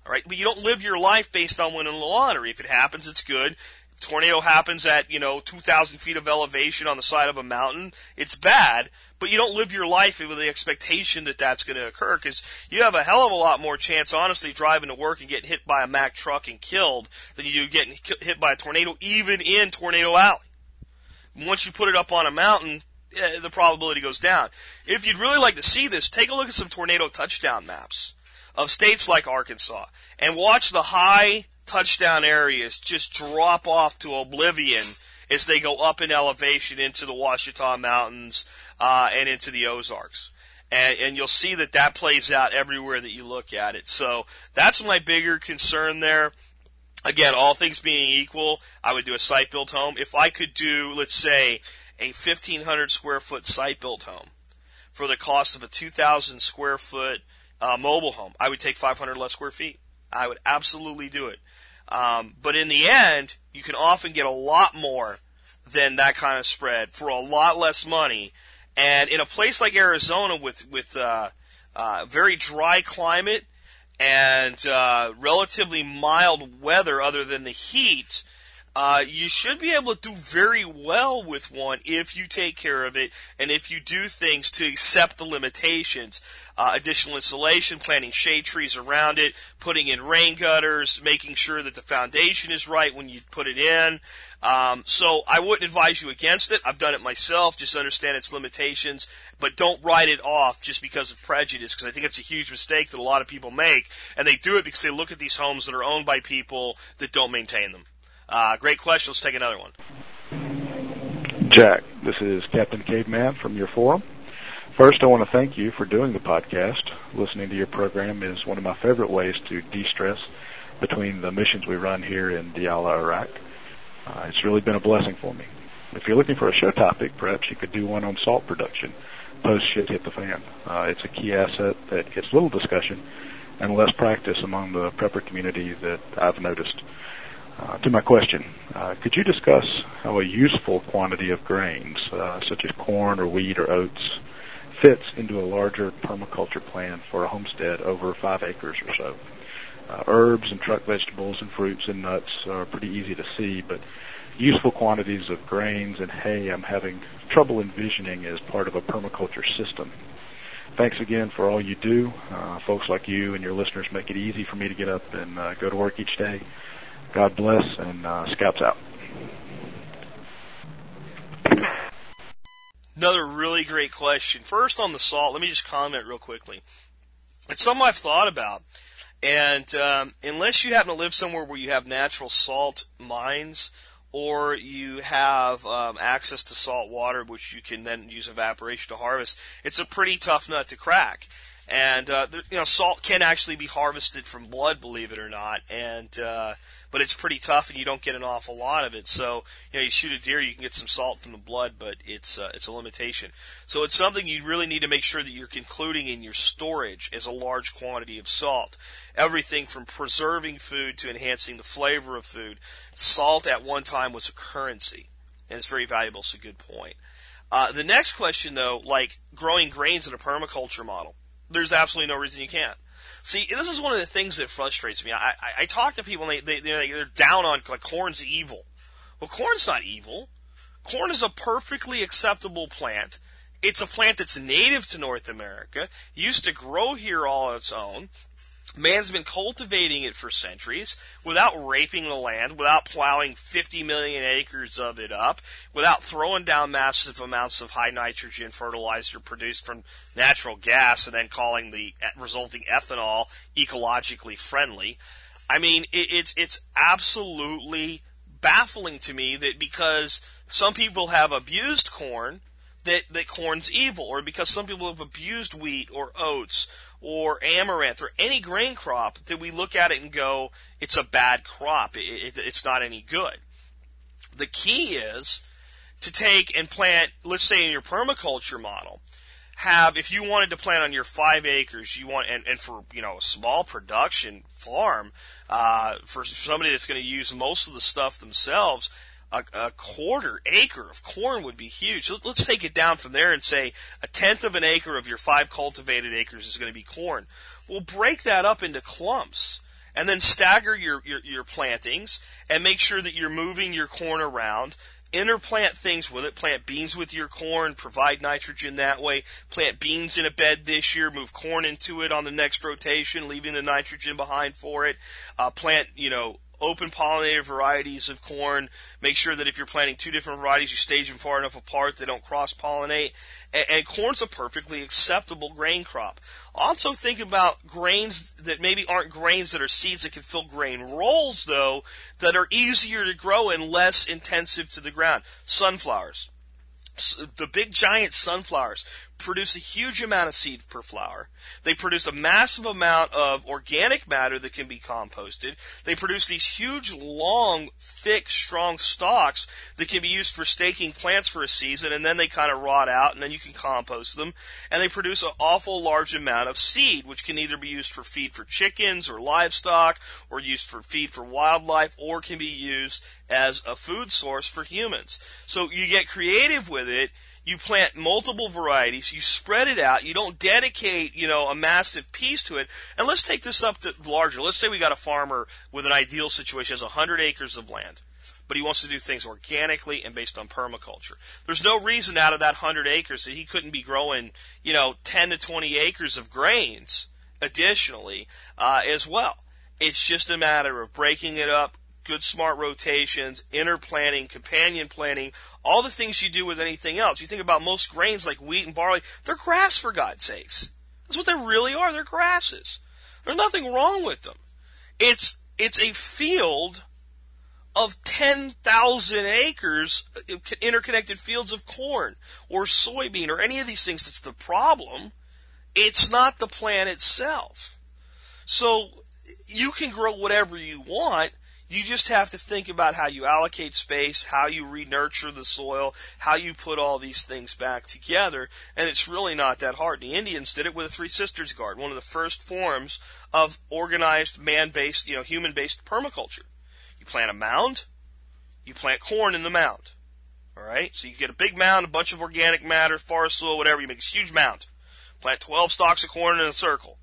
Speaker 2: All right, but you don't live your life based on winning the lottery. If it happens, it's good. If tornado happens at you know 2,000 feet of elevation on the side of a mountain. It's bad, but you don't live your life with the expectation that that's going to occur because you have a hell of a lot more chance, honestly, driving to work and getting hit by a Mack truck and killed than you do getting hit by a tornado, even in Tornado Alley. Once you put it up on a mountain, uh, the probability goes down. If you'd really like to see this, take a look at some tornado touchdown maps of states like Arkansas and watch the high touchdown areas just drop off to oblivion as they go up in elevation into the Ouachita Mountains uh, and into the Ozarks. And, and you'll see that that plays out everywhere that you look at it. So that's my bigger concern there. Again, all things being equal, I would do a site built home. If I could do, let's say, a 1,500 square foot site built home for the cost of a 2,000 square foot uh, mobile home. I would take 500 less square feet. I would absolutely do it. Um, but in the end, you can often get a lot more than that kind of spread for a lot less money. And in a place like Arizona with with uh, uh, very dry climate and uh, relatively mild weather, other than the heat, uh, you should be able to do very well with one if you take care of it and if you do things to accept the limitations. Uh, additional insulation, planting shade trees around it, putting in rain gutters, making sure that the foundation is right when you put it in. Um, so I wouldn't advise you against it. I've done it myself. Just understand its limitations, but don't write it off just because of prejudice. Because I think it's a huge mistake that a lot of people make, and they do it because they look at these homes that are owned by people that don't maintain them. Uh, great question. Let's take another one.
Speaker 13: Jack, this is Captain Caveman from your forum. First, I want to thank you for doing the podcast. Listening to your program is one of my favorite ways to de-stress between the missions we run here in Diyala, Iraq. Uh, it's really been a blessing for me. If you're looking for a show topic, perhaps you could do one on salt production. Post shit hit the fan. Uh, it's a key asset that gets little discussion and less practice among the prepper community that I've noticed. Uh, to my question, uh, could you discuss how a useful quantity of grains, uh, such as corn or wheat or oats, fits into a larger permaculture plan for a homestead over five acres or so? Uh, herbs and truck vegetables and fruits and nuts are pretty easy to see, but useful quantities of grains and hay I'm having trouble envisioning as part of a permaculture system. Thanks again for all you do. Uh, folks like you and your listeners make it easy for me to get up and uh, go to work each day. God bless and uh, scouts out.
Speaker 2: Another really great question. First on the salt, let me just comment real quickly. It's something I've thought about. And um, unless you happen to live somewhere where you have natural salt mines, or you have um, access to salt water, which you can then use evaporation to harvest, it's a pretty tough nut to crack. And uh, you know, salt can actually be harvested from blood, believe it or not. And uh, but it's pretty tough, and you don't get an awful lot of it. So you know, you shoot a deer, you can get some salt from the blood, but it's uh, it's a limitation. So it's something you really need to make sure that you're concluding in your storage as a large quantity of salt. Everything from preserving food to enhancing the flavor of food. Salt at one time was a currency, and it's very valuable. It's a good point. Uh, the next question, though, like growing grains in a permaculture model, there's absolutely no reason you can't. See, this is one of the things that frustrates me. I, I, I talk to people and they, they, they're down on, like, corn's evil. Well, corn's not evil. Corn is a perfectly acceptable plant. It's a plant that's native to North America, used to grow here all on its own. Man's been cultivating it for centuries without raping the land, without plowing 50 million acres of it up, without throwing down massive amounts of high nitrogen fertilizer produced from natural gas and then calling the resulting ethanol ecologically friendly. I mean, it, it's, it's absolutely baffling to me that because some people have abused corn, that, that corn's evil, or because some people have abused wheat or oats or amaranth or any grain crop that we look at it and go, it's a bad crop. It, it, it's not any good. The key is to take and plant, let's say in your permaculture model, have, if you wanted to plant on your five acres, you want, and, and for, you know, a small production farm, uh, for somebody that's going to use most of the stuff themselves, a, a, quarter acre of corn would be huge. So let's take it down from there and say a tenth of an acre of your five cultivated acres is going to be corn. We'll break that up into clumps and then stagger your, your, your plantings and make sure that you're moving your corn around. Interplant things with it. Plant beans with your corn. Provide nitrogen that way. Plant beans in a bed this year. Move corn into it on the next rotation, leaving the nitrogen behind for it. Uh, plant, you know, open pollinated varieties of corn. Make sure that if you're planting two different varieties, you stage them far enough apart they don't cross pollinate. And, and, corn's a perfectly acceptable grain crop. Also think about grains that maybe aren't grains that are seeds that can fill grain roles though, that are easier to grow and less intensive to the ground. Sunflowers. The big giant sunflowers produce a huge amount of seed per flower. They produce a massive amount of organic matter that can be composted. They produce these huge, long, thick, strong stalks that can be used for staking plants for a season, and then they kind of rot out, and then you can compost them. And they produce an awful large amount of seed, which can either be used for feed for chickens or livestock, or used for feed for wildlife, or can be used as a food source for humans. So you get creative with it you plant multiple varieties, you spread it out, you don't dedicate, you know, a massive piece to it. And let's take this up to larger. Let's say we got a farmer with an ideal situation, has 100 acres of land, but he wants to do things organically and based on permaculture. There's no reason out of that 100 acres that he couldn't be growing, you know, 10 to 20 acres of grains additionally, uh, as well. It's just a matter of breaking it up, good smart rotations, interplanting, companion planting, all the things you do with anything else. You think about most grains like wheat and barley, they're grass for God's sakes. That's what they really are. They're grasses. There's nothing wrong with them. It's, it's a field of 10,000 acres, uh, interconnected fields of corn or soybean or any of these things that's the problem. It's not the plant itself. So you can grow whatever you want, you just have to think about how you allocate space, how you re-nurture the soil, how you put all these things back together, and it's really not that hard. The Indians did it with the Three Sisters Garden, one of the first forms of organized man-based, you know, human-based permaculture. You plant a mound, you plant corn in the mound. Alright? So you get a big mound, a bunch of organic matter, forest soil, whatever, you make this huge mound. Plant 12 stalks of corn in a circle.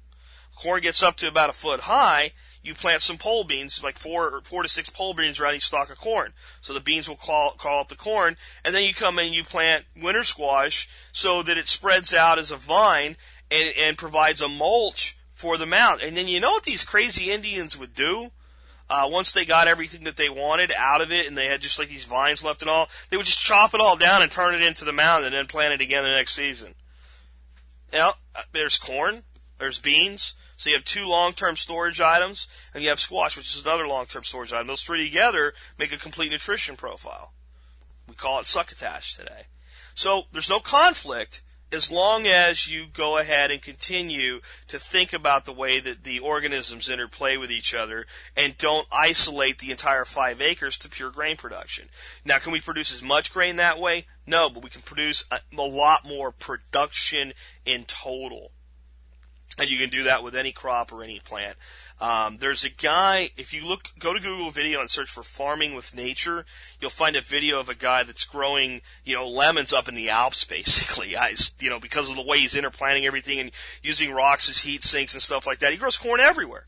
Speaker 2: Corn gets up to about a foot high, you plant some pole beans, like four four to six pole beans around each stalk of corn. So the beans will call, call up the corn, and then you come in and you plant winter squash so that it spreads out as a vine and, and provides a mulch for the mound. And then you know what these crazy Indians would do? Uh, once they got everything that they wanted out of it and they had just like these vines left and all, they would just chop it all down and turn it into the mound and then plant it again the next season. You uh, there's corn, there's beans, so you have two long-term storage items, and you have squash, which is another long-term storage item. Those three together make a complete nutrition profile. We call it succotash today. So there's no conflict as long as you go ahead and continue to think about the way that the organisms interplay with each other and don't isolate the entire five acres to pure grain production. Now, can we produce as much grain that way? No, but we can produce a, a lot more production in total. And you can do that with any crop or any plant. Um, there's a guy, if you look, go to Google video and search for farming with nature, you'll find a video of a guy that's growing, you know, lemons up in the Alps, basically. Guys, you know, because of the way he's interplanting everything and using rocks as heat sinks and stuff like that. He grows corn everywhere.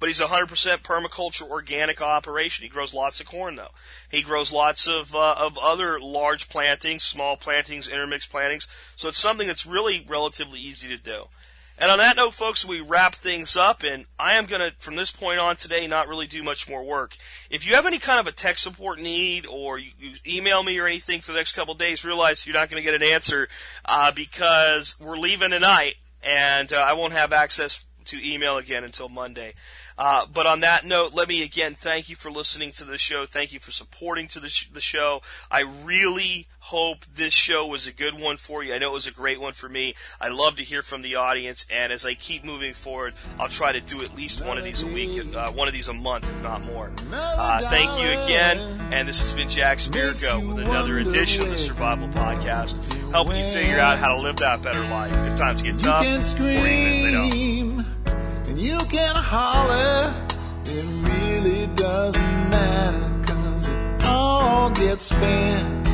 Speaker 2: But he's a 100% permaculture organic operation. He grows lots of corn though. He grows lots of, uh, of other large plantings, small plantings, intermixed plantings. So it's something that's really relatively easy to do. And on that note, folks, we wrap things up, and I am going to, from this point on today, not really do much more work. If you have any kind of a tech support need, or you, you email me or anything for the next couple days, realize you're not going to get an answer uh, because we're leaving tonight, and uh, I won't have access to email again until Monday. Uh, but on that note, let me again thank you for listening to the show. Thank you for supporting to the, sh- the show. I really hope this show was a good one for you. I know it was a great one for me. I love to hear from the audience, and as I keep moving forward, I'll try to do at least one of these a week, and uh, one of these a month, if not more. Uh, thank you again, and this has been Jack Spirko with another edition of the Survival Podcast, helping you figure out how to live that better life if times get tough, or even if they don't
Speaker 1: and you can holler. It really doesn't matter, cause it all gets spent.